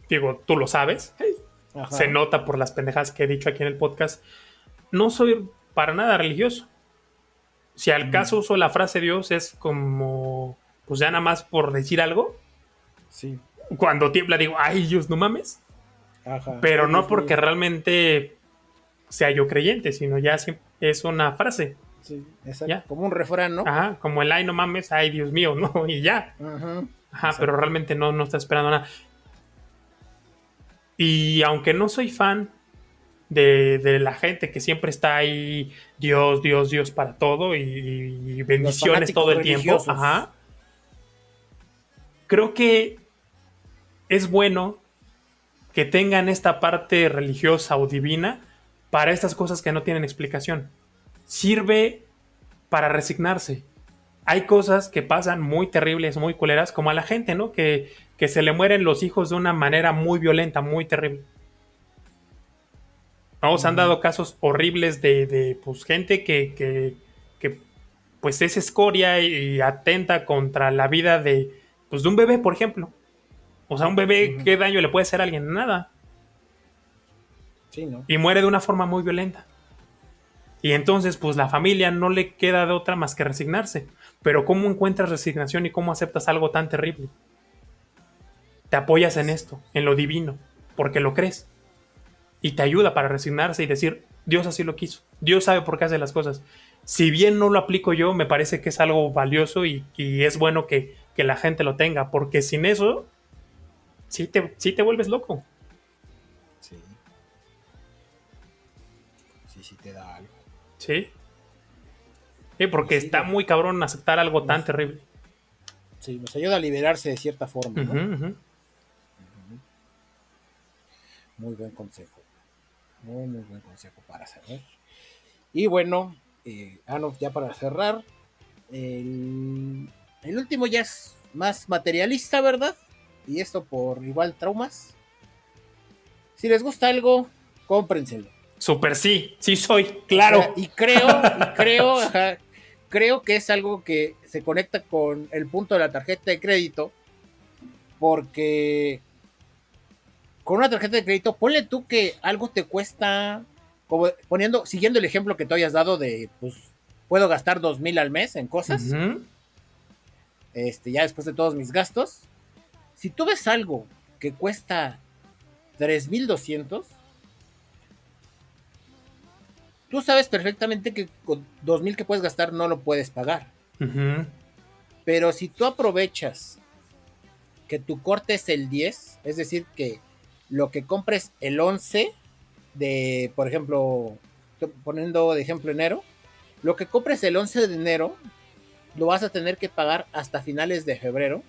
digo, tú lo sabes, se nota por las pendejadas que he dicho aquí en el podcast, no soy para nada religioso. Si al caso uso la frase Dios es como, pues ya nada más por decir algo, Sí, cuando tiembla digo, ay Dios, no mames, ajá. pero no porque realmente sea yo creyente, sino ya es una frase, sí, exacto, ya. como un refrán, ¿no? ajá, como el ay no mames, ay Dios mío, no, [LAUGHS] y ya. Ajá. Ajá, pero realmente no, no está esperando nada. Y aunque no soy fan de, de la gente que siempre está ahí, Dios, Dios, Dios para todo y, y bendiciones todo el tiempo, ajá. Creo que es bueno que tengan esta parte religiosa o divina para estas cosas que no tienen explicación. Sirve para resignarse hay cosas que pasan muy terribles, muy culeras, como a la gente, ¿no? Que, que se le mueren los hijos de una manera muy violenta, muy terrible. ¿No? Se han dado casos horribles de, de, pues, gente que, que, que, pues es escoria y atenta contra la vida de, pues, de un bebé, por ejemplo. O sea, un bebé. ¿qué daño le puede hacer a alguien? Nada. Sí, ¿no? Y muere de una forma muy violenta. Y entonces, pues la familia no le queda de otra más que resignarse. Pero ¿cómo encuentras resignación y cómo aceptas algo tan terrible? Te apoyas en esto, en lo divino, porque lo crees. Y te ayuda para resignarse y decir, Dios así lo quiso. Dios sabe por qué hace las cosas. Si bien no lo aplico yo, me parece que es algo valioso y, y es bueno que, que la gente lo tenga, porque sin eso, sí te, sí te vuelves loco. Sí. sí te da algo. Sí. Sí, porque Sí, está güey. muy cabrón aceptar algo tan Uf. terrible. Sí, nos ayuda a liberarse de cierta forma. Muy buen consejo. Muy, muy buen consejo para cerrar. Y bueno, eh, ah, no, ya para cerrar, el, el último ya es más materialista, ¿verdad? Y esto por igual traumas. Si les gusta algo, cómprenselo. Super sí, sí soy, claro. O sea, y creo, y creo, [LAUGHS] ajá, creo que es algo que se conecta con el punto de la tarjeta de crédito. Porque con una tarjeta de crédito, ponle tú que algo te cuesta, como poniendo, siguiendo el ejemplo que tú hayas dado de, pues, puedo gastar dos mil al mes en cosas, este, ya después de todos mis gastos. Si tú ves algo que cuesta 3200, tú sabes perfectamente que con 2000 que puedes gastar no lo puedes pagar. Pero si tú aprovechas que tu corte es el 10, es decir, que lo que compres el 11 de, por ejemplo, poniendo de ejemplo enero, lo que compres el 11 de enero lo vas a tener que pagar hasta finales de febrero.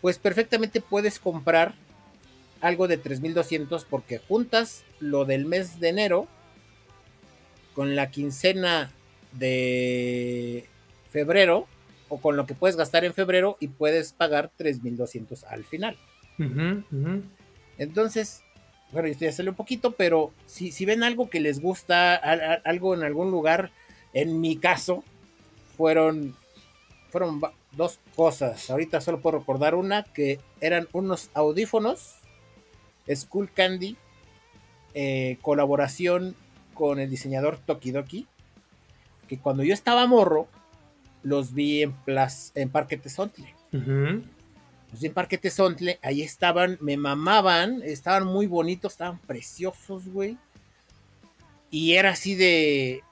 Pues perfectamente puedes comprar algo de 3200 porque juntas lo del mes de enero con la quincena de febrero o con lo que puedes gastar en febrero y puedes pagar 3200 al final. Entonces, bueno, esto ya salió un poquito, pero si, si ven algo que les gusta, a- a- algo en algún lugar, en mi caso, fueron, fueron dos cosas. Ahorita solo puedo recordar una, que eran unos audífonos, Skull Candy, eh, colaboración con el diseñador Tokidoki, que cuando yo estaba morro, los vi en, Plaz- en Parque Tezontle. Ujú. Pues en Parque Tezontle, ahí estaban, me mamaban, estaban muy bonitos, estaban preciosos, güey. Y era así de.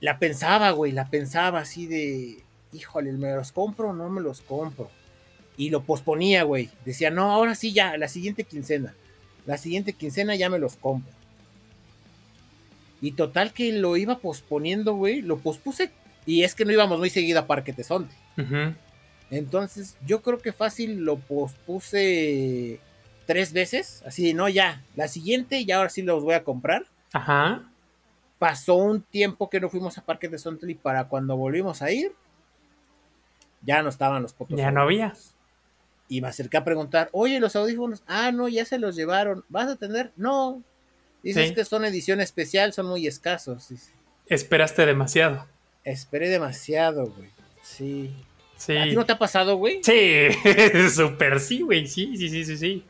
La pensaba, güey, la pensaba así de. Híjole, ¿me los compro o no me los compro? Y lo posponía, güey. Decía, no, ahora sí ya, la siguiente quincena. La siguiente quincena ya me los compro. Y total que lo iba posponiendo, güey. Lo pospuse. Y es que no íbamos muy seguido a Parque Tezontle. Ujú. Entonces, yo creo que fácil lo pospuse tres veces. Así de, no, ya, la siguiente, ya ahora sí los voy a comprar. Ajá. Pasó un tiempo que no fuimos a Parque de Sontel y para cuando volvimos a ir, ya no estaban los potos. Ya no había. Y me acerqué a preguntar, oye, los audífonos, ah, no, ya se los llevaron. ¿Vas a tener? No. Dices Sí. que son edición especial, son muy escasos. Dice, Esperaste demasiado. Esperé demasiado, güey. Sí. Sí. ¿A ti no te ha pasado, güey? Sí, [LAUGHS] súper sí, güey. Sí, sí, sí, sí, sí.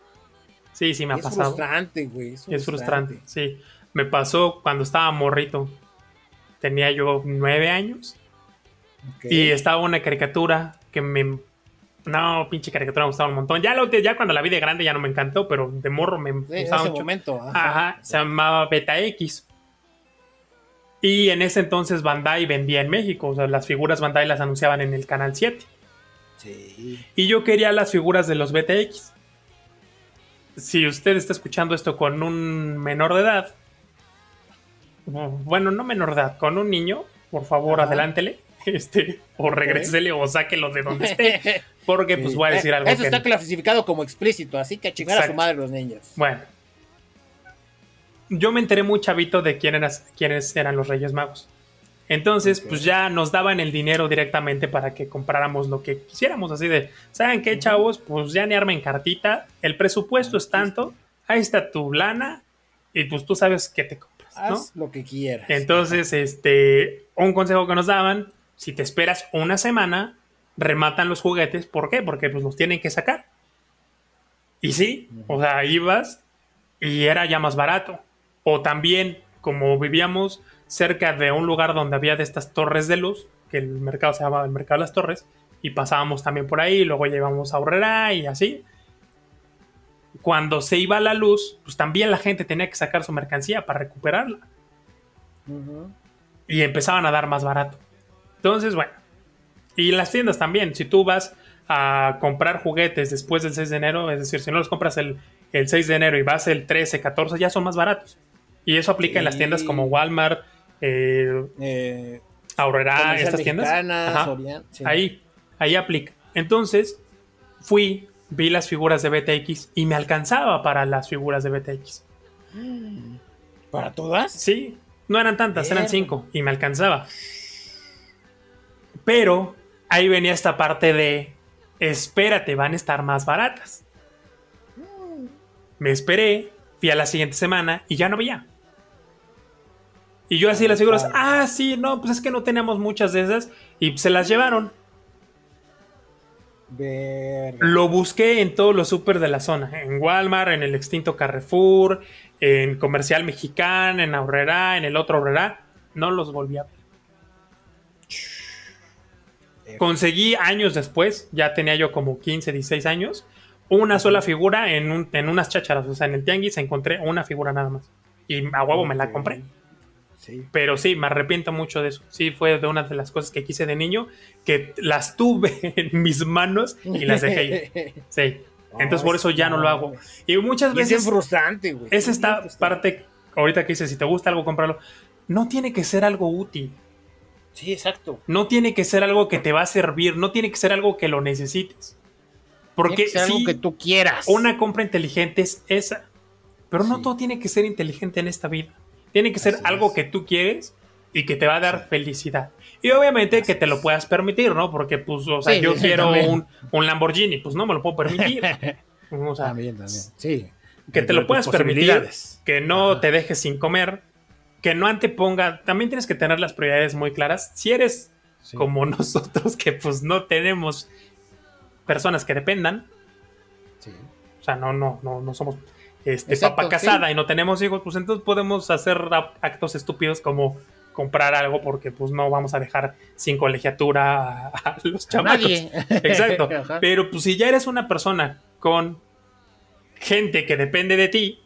Sí, sí me ha es pasado. frustrante, güey. Es, Es frustrante, sí. Me pasó cuando estaba morrito. Tenía yo nueve años Ok. y estaba una caricatura que me... No, pinche caricatura me gustaba un montón. Ya, la, ya cuando la vi de grande ya no me encantó, pero de morro me Sí, en gustaba ese mucho. momento. Ajá, se llamaba Beta X. Y en ese entonces Bandai vendía en México. O sea, las figuras Bandai las anunciaban en el canal 7. Sí. Y yo quería las figuras de los BTX. Si usted está escuchando esto con un menor de edad, bueno, no menor de edad, con un niño, por favor, Ajá. adelántele. [LAUGHS] Este, o regrésele o sáquelo de donde esté. [LAUGHS] Porque pues voy a decir Eh, algo Eso que. está clasificado como explícito, así que a chingar a su madre los niños. Bueno. Yo me enteré muy chavito de quién eras- quiénes eran los Reyes Magos. Entonces, pues ya nos daban el dinero directamente para que compráramos lo que quisiéramos. Así de, ¿saben qué, chavos? Pues ya ni armen cartita. El presupuesto es tanto. Ahí está tu lana. Y pues tú sabes qué te compras, ¿no? Haz lo que quieras. Entonces, [LAUGHS] este, un consejo que nos daban, si te esperas una semana, rematan los juguetes. ¿Por qué? Porque pues los tienen que sacar. Y sí, o sea, ibas y era ya más barato. O también, como vivíamos cerca de un lugar donde había de estas torres de luz, que el mercado se llamaba el mercado de las torres, y pasábamos también por ahí, luego llegábamos a Horrera y así. Cuando se iba la luz, pues también la gente tenía que sacar su mercancía para recuperarla y empezaban a dar más barato. Entonces, bueno. Y las tiendas también. Si tú vas a comprar juguetes después del 6 de enero, es decir, si no los compras el, el 6 de enero y vas el 13, 14, ya son más baratos. Y eso aplica en las tiendas como Walmart, eh, Eh, Aurrera, estas tiendas. Ajá. Sí. Ahí, ahí aplica. Entonces, fui, vi las figuras de BTX y me alcanzaba para las figuras de BTX. ¿Para todas? Sí, no eran tantas, eran cinco y me alcanzaba. Pero ahí venía esta parte de, espérate, van a estar más baratas. Me esperé, fui a la siguiente semana y ya no veía. Y yo así las figuras, ah, sí, no, pues es que no tenemos muchas de esas y se las llevaron. Verga. Lo busqué en todos los super de la zona, en Walmart, en el extinto Carrefour, en Comercial Mexicana, en Aurrera, en el otro Aurrera. No los volví a ver. Conseguí años después, ya tenía yo como 15, 16 años, una sola figura en, un- en unas chácharas. O sea, en el tianguis encontré una figura nada más. Y a huevo me la compré. Sí. Pero sí, me arrepiento mucho de eso. Sí, fue de una de las cosas que quise de niño, que las tuve [LAUGHS] en mis manos y las dejé. [LAUGHS] Sí. Entonces por eso ya no lo hago. Y muchas Y es veces frustrante, güey. es esta frustrante. parte, ahorita que dices, si te gusta algo, cómpralo. No tiene que ser algo útil. Sí, exacto. No tiene que ser algo que te va a servir. No tiene que ser algo que lo necesites. Porque sí, algo que tú quieras. una compra inteligente es esa. Pero no todo tiene que ser inteligente en esta vida. Tiene que ser Así algo es. que tú quieres y que te va a dar felicidad. Y obviamente Así que te lo puedas permitir, ¿no? Porque, pues, o sea, Sí, yo sí, quiero un, un Lamborghini, pues no me lo puedo permitir. [LAUGHS] O sea, También, también. Sí. que te lo puedas permitir, que no Ajá. te dejes sin comer, que no anteponga. También tienes que tener las prioridades muy claras. Si eres Sí. como [LAUGHS] nosotros, que pues no tenemos personas que dependan, Sí. o sea, no, no, no, no somos este, Exacto, papá casada sí. y no tenemos hijos, pues entonces podemos hacer actos estúpidos como comprar algo porque pues no vamos a dejar sin colegiatura a, a los chamacos. [LAUGHS] Exacto. Pero pues si ya eres una persona con gente que depende de ti,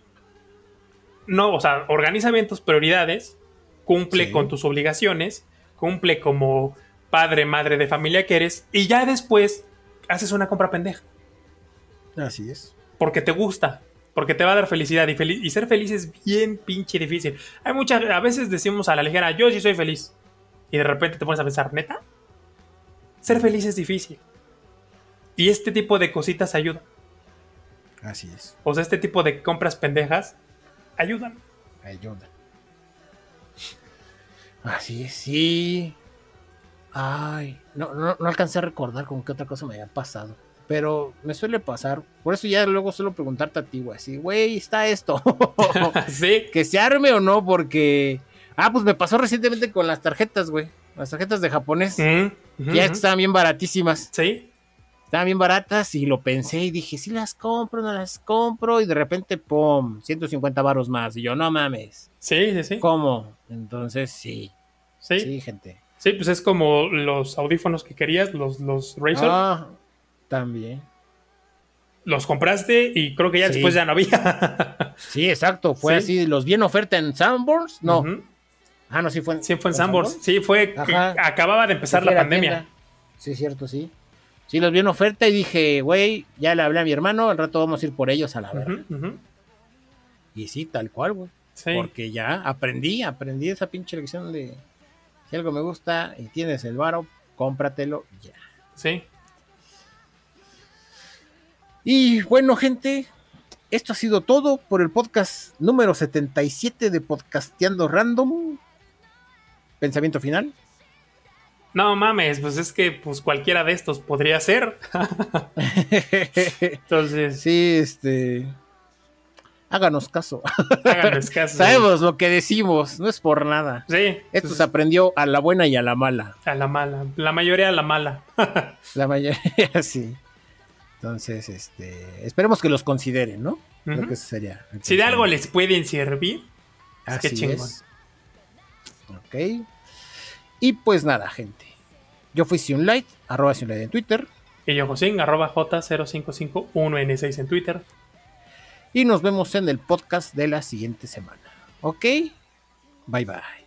no, o sea, organiza bien tus prioridades, cumple Sí. con tus obligaciones, cumple como padre, madre de familia que eres, y ya después haces una compra pendeja. Así es. Porque te gusta, porque te va a dar felicidad. Y, feliz, y ser feliz es bien pinche difícil. Hay muchas, a veces decimos a la ligera, yo sí soy feliz. Y de repente te pones a pensar, neta, ser feliz es difícil. Y este tipo de cositas ayudan. Así es. O sea, este tipo de compras pendejas ayudan. Ayuda. Así es, sí. Ay, no, no, no alcancé a recordar con qué otra cosa me había pasado. Pero me suele pasar. Por eso ya luego suelo preguntarte a ti, güey. Así, güey, está esto. [LAUGHS] sí. que se arme o no, porque. Ah, pues me pasó recientemente con las tarjetas, güey. Las tarjetas de japonés. Mm, Ya estaban bien baratísimas. Sí. Estaban bien baratas y lo pensé y dije, si las compro, no las compro. Y de repente, ¡pum! 150 varos más. Y yo, no mames. Sí, sí, sí. ¿Cómo? Entonces, sí. Sí, Sí, gente. sí, pues es como los audífonos que querías, los, los Razer. Ah, también. Los compraste y creo que ya Sí. después ya no había. Sí, exacto. Fue Sí. así. ¿Los vi en oferta en Sanborns? No. Ah, no, sí fue en, Sí, fue en ¿en Sambors. Sí, fue. Ajá. acababa de empezar la pandemia. tienda. Sí, cierto, sí. Sí, los vi en oferta y dije, güey, ya le hablé a mi hermano, al rato vamos a ir por ellos a la ujú. Y sí, tal cual, güey. Sí. Porque ya aprendí, aprendí esa pinche lección de si algo me gusta y tienes el varo, cómpratelo ya. Sí. Y bueno, gente, esto ha sido todo por el podcast número 77 de Podcasteando Random. Pensamiento final. No mames, pues es que pues cualquiera de estos podría ser. [LAUGHS] Entonces, sí, este. Háganos caso. háganles [LAUGHS] caso. Sabemos lo que decimos, no es por nada. Sí. Esto pues, se aprendió a la buena y a la mala. a la mala. La mayoría a la mala. [LAUGHS] La mayoría, sí. Entonces, este, esperemos que los consideren, ¿no? Creo Ujú. que eso sería. Si de algo les pueden servir, es que Así chingón. es. Ok. Y pues nada, gente. Yo fui Sunlight, arroba Sunlight en Twitter. Y yo, Josín, arroba J0551N6 en Twitter. Y nos vemos en el podcast de la siguiente semana. Ok. Bye bye.